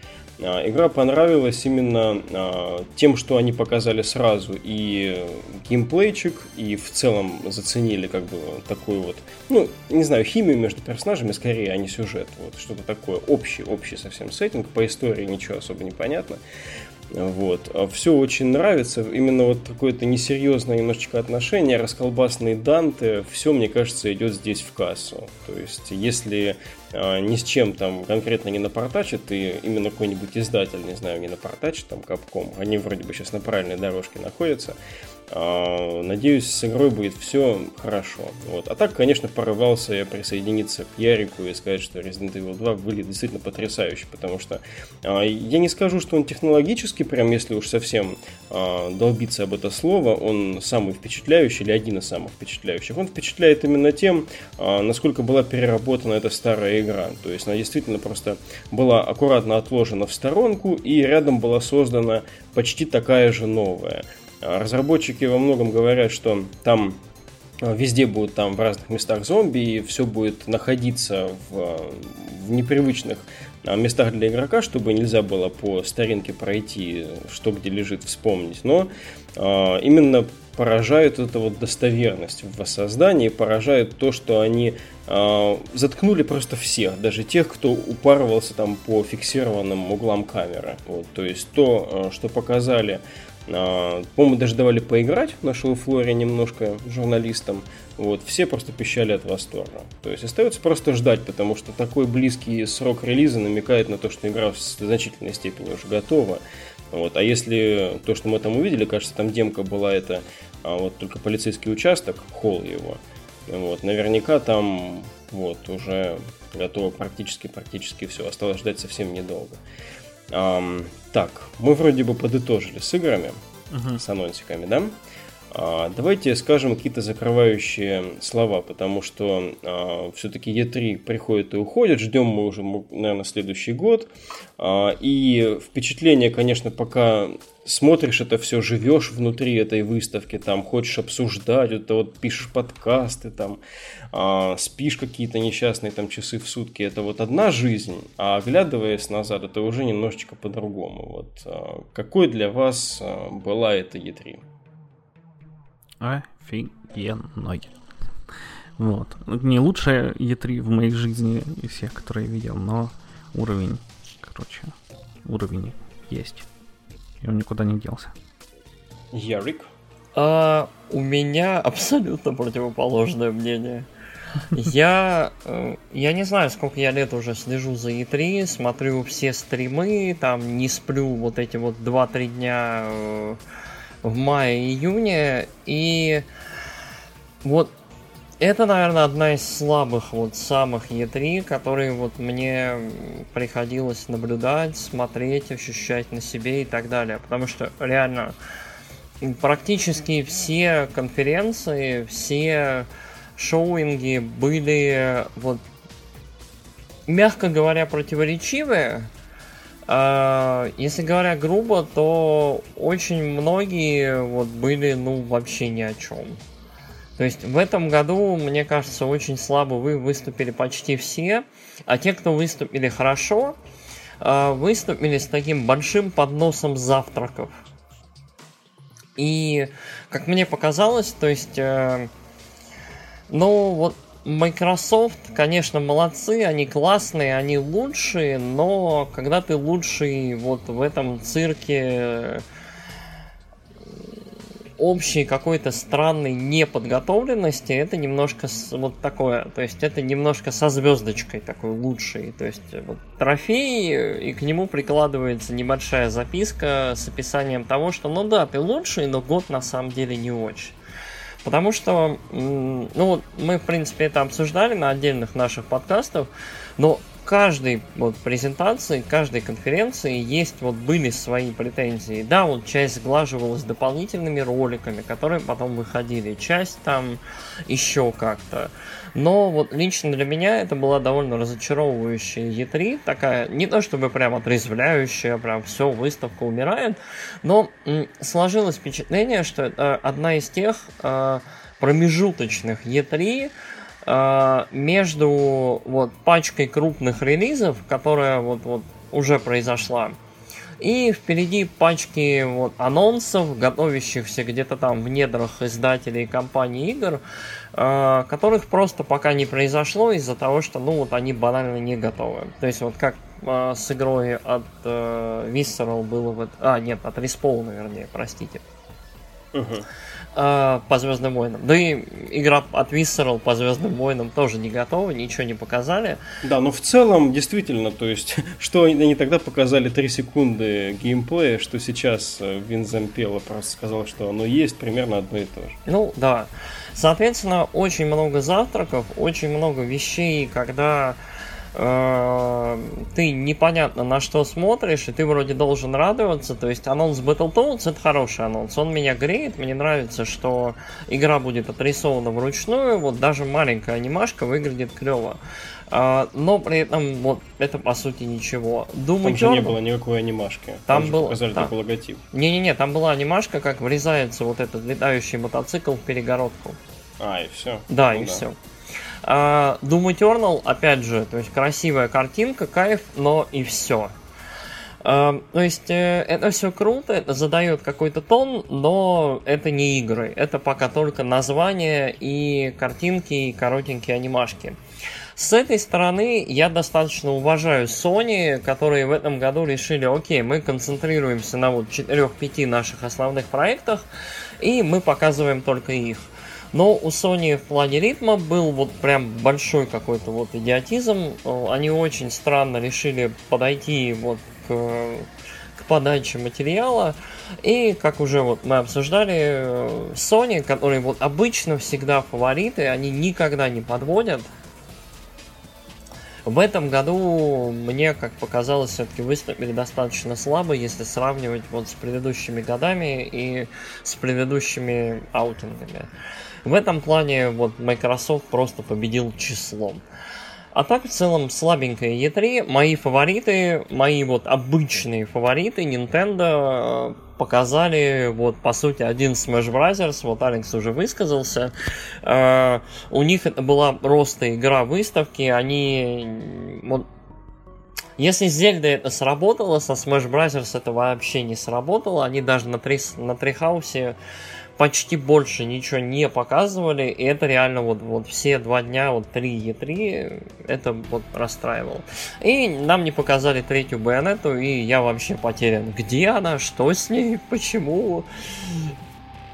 А, игра понравилась именно а, тем, что они показали сразу и геймплейчик, и в целом заценили как бы такой вот, ну, не знаю, химию между персонажами, скорее, а не сюжет. Вот что-то такое общий, общий совсем сеттинг. По истории ничего особо не понятно. Вот. А все очень нравится. Именно вот какое-то несерьезное немножечко отношение, расколбасные Данте, все, мне кажется, идет здесь в кассу. То есть, если ни с чем там конкретно не напортачит, и именно какой-нибудь издатель, не знаю, не напортачит, там, Капком, они вроде бы сейчас на правильной дорожке находятся, а, надеюсь, с игрой будет все хорошо. Вот. А так, конечно, порывался я присоединиться к Ярику и сказать, что Resident Evil 2 выглядит действительно потрясающе, потому что а, я не скажу, что он технологически, прям если уж совсем а, долбиться об это слово, он самый впечатляющий или один из самых впечатляющих. Он впечатляет именно тем, насколько была переработана эта старая игра. То есть она действительно просто была аккуратно отложена в сторонку и рядом была создана почти такая же новая. А разработчики во многом говорят, что там а, везде будут там в разных местах зомби, и все будет находиться в, в непривычных а, местах для игрока, чтобы нельзя было по старинке пройти, что где лежит, вспомнить. Но э, именно поражает эта вот достоверность в воссоздании, поражает то, что они э, заткнули просто всех, даже тех, кто упарывался там по фиксированным углам камеры. Вот, то есть то, что показали а, по-моему, даже давали поиграть в нашей флоре немножко журналистам. Вот, все просто пищали от восторга. То есть остается просто ждать, потому что такой близкий срок релиза намекает на то, что игра в значительной степени уже готова. Вот. А если то, что мы там увидели, кажется, там демка была это а вот только полицейский участок, холл его. Вот, наверняка там вот уже готово практически практически все. Осталось ждать совсем недолго. Um, так, мы вроде бы подытожили с играми, uh-huh. с анонсиками, да? А, давайте скажем какие-то закрывающие слова, потому что а, все-таки E3 приходит и уходит, ждем мы уже, наверное, следующий год. А, и впечатление, конечно, пока смотришь это все, живешь внутри этой выставки, там хочешь обсуждать, это вот пишешь подкасты, там а, спишь какие-то несчастные там часы в сутки, это вот одна жизнь, а оглядываясь назад, это уже немножечко по-другому. Вот а, какой для вас а, была эта E3? Офигенной. Вот. Не лучшая E3 в моей жизни из всех, которые я видел, но уровень, короче, уровень есть. И он никуда не делся. Ярик? А, у меня абсолютно противоположное мнение. Я, э, я не знаю, сколько я лет уже слежу за E3, смотрю все стримы, там не сплю вот эти вот 2-3 дня э, в мае-июне, и вот это, наверное, одна из слабых, вот самых E3, которые вот мне приходилось наблюдать, смотреть, ощущать на себе и так далее. Потому что реально практически все конференции, все шоуинги были вот мягко говоря противоречивые. А, если говоря грубо, то очень многие вот были ну вообще ни о чем. То есть в этом году, мне кажется, очень слабо вы выступили почти все, а те, кто выступили хорошо, а, выступили с таким большим подносом завтраков. И, как мне показалось, то есть, э, ну вот Microsoft, конечно, молодцы, они классные, они лучшие, но когда ты лучший вот в этом цирке общей какой-то странной неподготовленности, это немножко вот такое, то есть это немножко со звездочкой такой лучший, то есть вот трофей, и к нему прикладывается небольшая записка с описанием того, что ну да, ты лучший, но год на самом деле не очень. Потому что, ну, мы, в принципе, это обсуждали на отдельных наших подкастах, но каждой вот презентации, каждой конференции есть вот были свои претензии. Да, вот часть сглаживалась дополнительными роликами, которые потом выходили, часть там еще как-то. Но вот лично для меня это была довольно разочаровывающая E3, такая, не то чтобы прям отрезвляющая, прям все, выставка умирает, но сложилось впечатление, что это одна из тех э, промежуточных E3, э, между вот пачкой крупных релизов, которая вот, вот уже произошла, и впереди пачки вот анонсов, готовящихся где-то там в недрах издателей компаний игр, которых просто пока не произошло из-за того, что ну вот они банально не готовы. То есть вот как э, с игрой от э, Visceral было вот... А, нет, от Respawn, вернее, простите. Э, по Звездным войнам. Да и игра от Visceral по Звездным войнам тоже не готова, ничего не показали. Да, но в целом, действительно, то есть, что они тогда показали 3 секунды геймплея, что сейчас э, Вин Зампелло просто сказал, что оно есть, примерно одно и то же. Ну, да. Соответственно, очень много завтраков, очень много вещей, когда э, ты непонятно на что смотришь, и ты вроде должен радоваться. То есть анонс Battletoads это хороший анонс. Он меня греет. Мне нравится, что игра будет отрисована вручную. Вот даже маленькая анимашка выглядит клево. А, но при этом вот это по сути ничего. Doom Там же не Eternal- было никакой анимашки. Там же был- показали да. только логотип. Не-не-не, там была анимашка, как врезается вот этот летающий мотоцикл в перегородку. А, и все. Да, и все. А, Doom Eternal, опять же, то есть красивая картинка, кайф, но и все. то есть э, это все круто, это задает какой-то тон, но это не игры. Это пока только название и картинки, и коротенькие анимашки. С этой стороны я достаточно уважаю Sony, которые в этом году решили, окей, мы концентрируемся на вот 4-5 наших основных проектах, и мы показываем только их. Но у Sony в плане ритма был вот прям большой какой-то вот идиотизм. Э, Они очень странно решили подойти вот к, подаче материала. И, как уже вот мы обсуждали, э, Sony, которые вот обычно всегда фавориты, они никогда не подводят. В этом году мне, как показалось, все-таки выступили достаточно слабо, если сравнивать вот с предыдущими годами и с предыдущими аутингами. В этом плане вот Microsoft просто победил числом. А так в целом слабенькая E3. Мои фавориты, мои вот обычные фавориты Nintendo э, показали вот по сути один Smash Bros. Вот Алекс уже высказался. Э, у них это была просто игра выставки. Они вот если с Зельдой это сработало, со Smash Bros. это вообще не сработало. Они даже на, три, на Трихаусе почти больше ничего не показывали, и это реально вот, вот все два дня, вот 3 E3, это вот расстраивало. И нам не показали третью байонету, и я вообще потерян. Где она? Что с ней? Почему?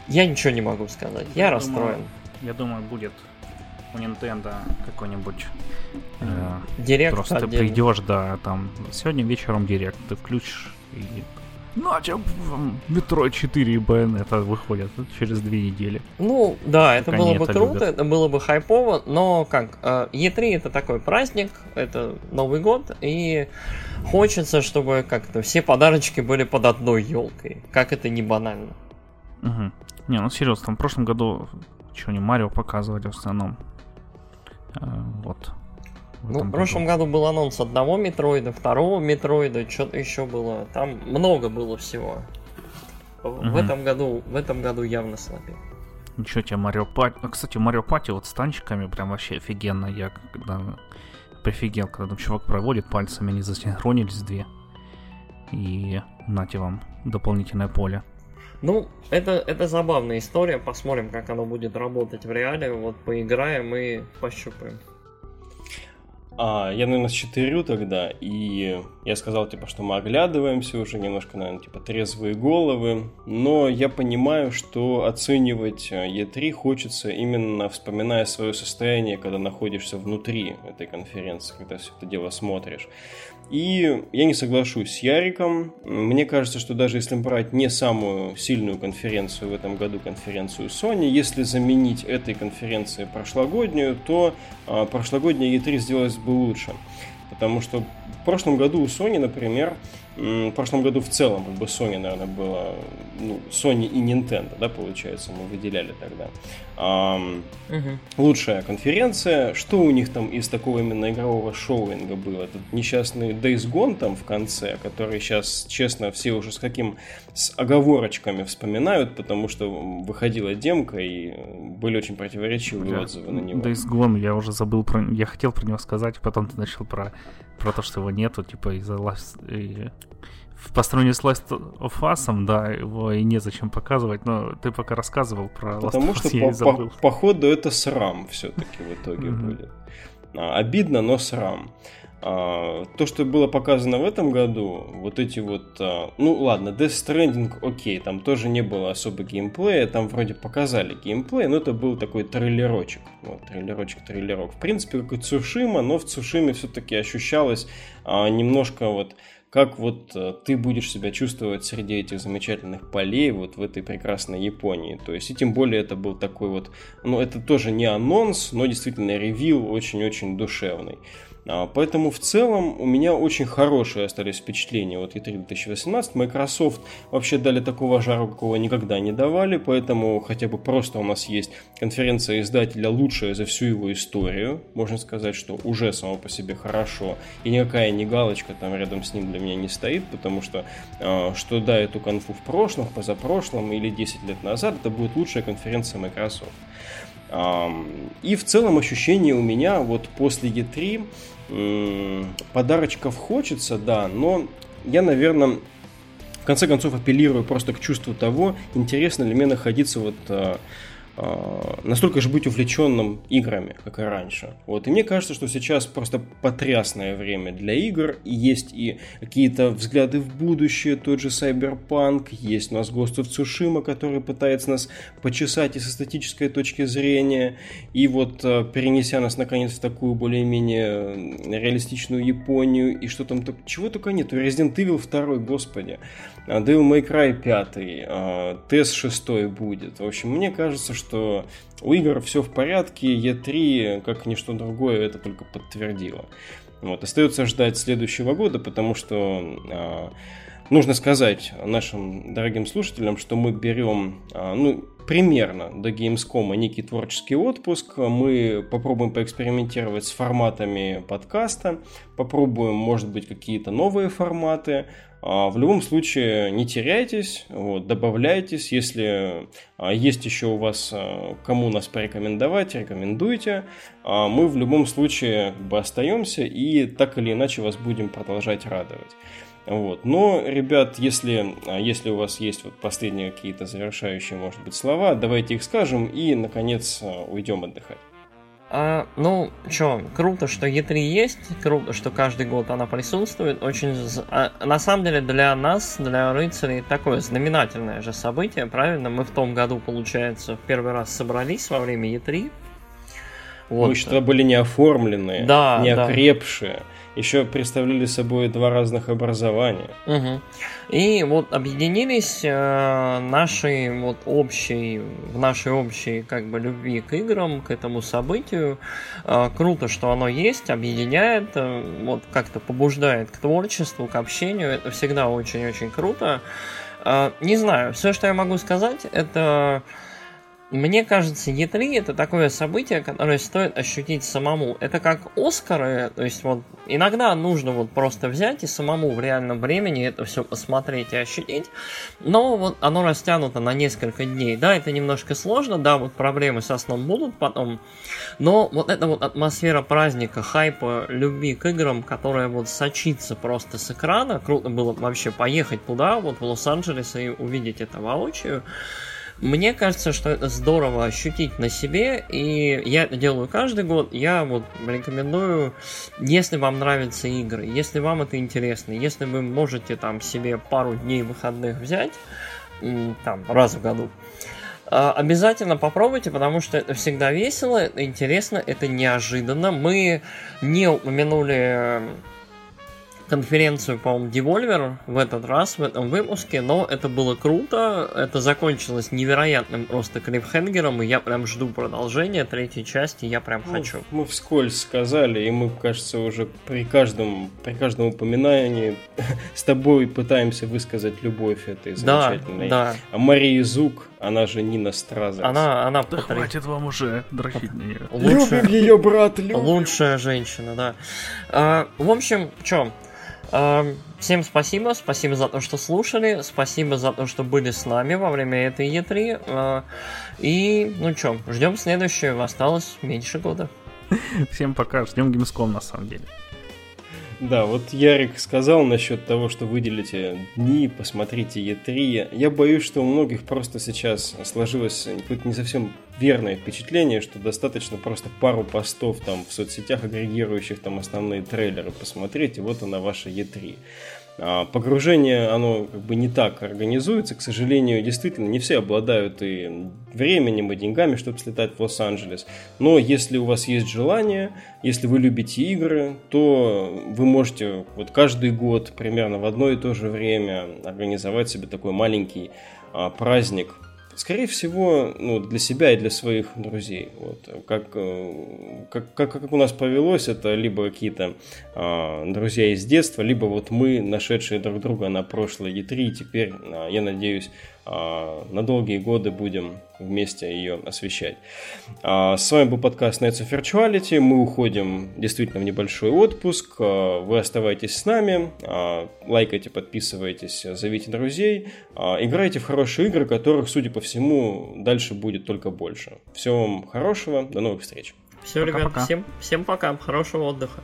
Я ничего не могу сказать. Я, Я расстроен. думаю, Я думаю, будет у Nintendo какой-нибудь... э, Директ Просто ты отдельно. придешь, да, там, сегодня вечером директ, ты включишь и... Ну, а чем Метро 4 и Bayonetta выходят через две недели? Ну, да, это было они бы это круто, любят. это было бы хайпово, но как, э, E3 это такой праздник, это Новый год, и хочется, чтобы как-то все подарочки были под одной елкой, как это не банально. Мгм. Не, ну серьезно, там в прошлом году что не Марио показывали в основном. Э, Ну, в прошлом году был анонс одного метроида, второго метроида, что-то еще было. Там много было всего. В Мгм. этом году, в этом году явно слабее. Ничего тебе Марио Пати. А, кстати, Марио Пати вот с танчиками прям вообще офигенно. Я когда прифигел, когда там чувак проводит пальцами, они засинхронились две. И нате вам дополнительное поле. Ну, это, это забавная история. Посмотрим, как оно будет работать в реале. Вот поиграем и пощупаем. А, я, наверное, счетырю тогда, и я сказал, типа, что мы оглядываемся уже немножко, наверное, типа, трезвые головы, но я понимаю, что оценивать э, E3 хочется именно вспоминая свое состояние, когда находишься внутри этой конференции, когда все это дело смотришь. И я не соглашусь с Яриком. Мне кажется, что даже если брать не самую сильную конференцию в этом году, конференцию Sony, если заменить этой конференции прошлогоднюю, то а, прошлогодняя E3 сделалась бы лучше. Потому что в прошлом году у Sony, например, в прошлом году в целом, как бы Sony, наверное, было, ну, Sony и Nintendo, да, получается, мы выделяли тогда. Um, угу. Лучшая конференция. Что у них там из такого именно игрового шоуинга было? Этот несчастный Days Gone там в конце, который сейчас, честно, все уже с каким с оговорочками вспоминают, потому что выходила демка и были очень противоречивые Бля, отзывы на него. Days Gone, я уже забыл про... Я хотел про него сказать, потом ты начал про про то, что его нету, типа из-за Last... в по сравнению с Last of Us, да, его и незачем показывать, но ты пока рассказывал про Last Потому of Us, что я по, забыл. По, походу это срам все-таки в итоге будет. А, обидно, но срам. А, то, что было показано в этом году, вот эти вот... А, ну ладно, Death Stranding, окей, там тоже не было особо геймплея, там вроде показали геймплей, но это был такой трейлерочек. Вот, трейлерочек-трейлерок. В принципе, как и Цушима, но в Цушиме все-таки ощущалось а, немножко вот как вот э, ты будешь себя чувствовать среди этих замечательных полей вот в этой прекрасной Японии. То есть, и тем более это был такой вот, ну, это тоже не анонс, но действительно ревил очень-очень душевный. А, поэтому в целом у меня очень хорошие остались впечатления от E3 2018. Microsoft вообще дали такого жару, какого никогда не давали, поэтому хотя бы просто у нас есть конференция издателя лучшая за всю его историю. Можно сказать, что уже само по себе хорошо. И никакая не галочка там рядом с ним для меня не стоит, потому что а, что да, эту конфу в прошлом, позапрошлом или 10 лет назад, это будет лучшая конференция Microsoft. И в целом ощущение у меня вот после E3 подарочков хочется, да, но я, наверное, в конце концов апеллирую просто к чувству того, интересно ли мне находиться вот а, настолько же быть увлеченным играми, как и раньше. Вот. И мне кажется, что сейчас просто потрясное время для игр, и есть и какие-то взгляды в будущее, тот же Cyberpunk, есть у нас Ghost of Tsushima, который пытается нас почесать и с эстетической точки зрения, и вот а, перенеся нас наконец в такую более-менее реалистичную Японию, и что там, чего только нету, Resident Evil 2, господи, а, Devil May Cry 5, TS 6 будет. В общем, мне кажется, что у игр все в порядке, E3, как ничто другое, это только подтвердило. Вот. Остается ждать следующего года, потому что а, нужно сказать нашим дорогим слушателям, что мы берем, а, ну, примерно до Gamescom некий творческий отпуск. Мы попробуем поэкспериментировать с форматами подкаста, попробуем, может быть, какие-то новые форматы. А, в любом случае, не теряйтесь, вот, добавляйтесь. Если а, есть еще у вас а, кому нас порекомендовать, рекомендуйте. Мы в любом случае как бы остаемся и так или иначе вас будем продолжать радовать. Вот. Но, ребят, если, если у вас есть вот последние какие-то завершающие, может быть, слова, давайте их скажем и, наконец, уйдем отдыхать. А, ну, чё, круто, что E3 есть, круто, что каждый год она присутствует. Очень, а, на самом деле, для нас, для рыцарей, такое знаменательное же событие, правильно? Мы в том году, получается, в первый раз собрались во время E3. Вот. Мы что были не оформленные, да, не окрепшие. Да еще представляли собой два разных образования. Угу. И вот объединились э, нашей вот общей, в нашей общей как бы любви к играм, к этому событию. Э, круто, что оно есть, объединяет, э, вот как-то побуждает к творчеству, к общению. Это всегда очень-очень круто. Э, не знаю, все, что я могу сказать, это мне кажется, E3 это такое событие, которое стоит ощутить самому. Это как Оскары, то есть вот иногда нужно вот просто взять и самому в реальном времени это все посмотреть и ощутить, но вот оно растянуто на несколько дней. Да, это немножко сложно, да, вот проблемы со сном будут потом, но вот эта вот атмосфера праздника, хайпа, любви к играм, которая вот сочится просто с экрана, круто было вообще поехать туда, вот в Лос-Анджелес и увидеть это воочию. Мне кажется, что это здорово ощутить на себе, и я это делаю каждый год. Я вот рекомендую, если вам нравятся игры, если вам это интересно, если вы можете там себе пару дней выходных взять, там, раз в году, а, обязательно попробуйте, потому что это всегда весело, это интересно, это неожиданно. Мы не упомянули конференцию, по-моему, Devolver в этот раз, в этом выпуске, но это было круто, это закончилось невероятным просто клиффхенгером, и я прям жду продолжения третьей части, я прям ну, хочу. Мы вскользь сказали, и мы, кажется, уже при каждом, при каждом упоминании с тобой пытаемся высказать любовь этой замечательной. Да, да. А Мария Зук, она же Нина Стразерс. Она, она да хватит вам уже дрочить на нее. Лучшая, любим ее, брат, любим. Лучшая женщина, да. А, в общем, а, Всем спасибо, спасибо за то, что слушали, спасибо за то, что были с нами во время этой E3. А, и, ну что, ждем следующего, осталось меньше года. Всем пока, ждем Gamescom на самом деле. Да, вот Ярик сказал насчет того, что выделите дни, посмотрите E3. Я боюсь, что у многих просто сейчас сложилось какое-то не совсем верное впечатление, что достаточно просто пару постов там в соцсетях, агрегирующих там основные трейлеры посмотреть, и вот она ваша E3. А, погружение, оно как бы не так организуется, к сожалению, действительно, не все обладают и временем, и деньгами, чтобы слетать в Лос-Анджелес. Но если у вас есть желание, если вы любите игры, то вы можете вот каждый год примерно в одно и то же время организовать себе такой маленький а, праздник Скорее всего, ну, для себя и для своих друзей. Вот. Как, э, как, как, как у нас повелось, это либо какие-то э, друзья из детства, либо вот мы, нашедшие друг друга на прошлой E3, и теперь, э, я надеюсь, на долгие годы будем вместе ее освещать. А, с вами был подкаст Nights of Virtuality. Мы уходим действительно в небольшой отпуск. А, вы оставайтесь с нами, лайкайте, подписывайтесь, зовите друзей. Играйте в хорошие игры, которых, судя по всему, дальше будет только больше. Всего вам хорошего, до новых встреч. Все, ребят, всем, всем пока, хорошего отдыха.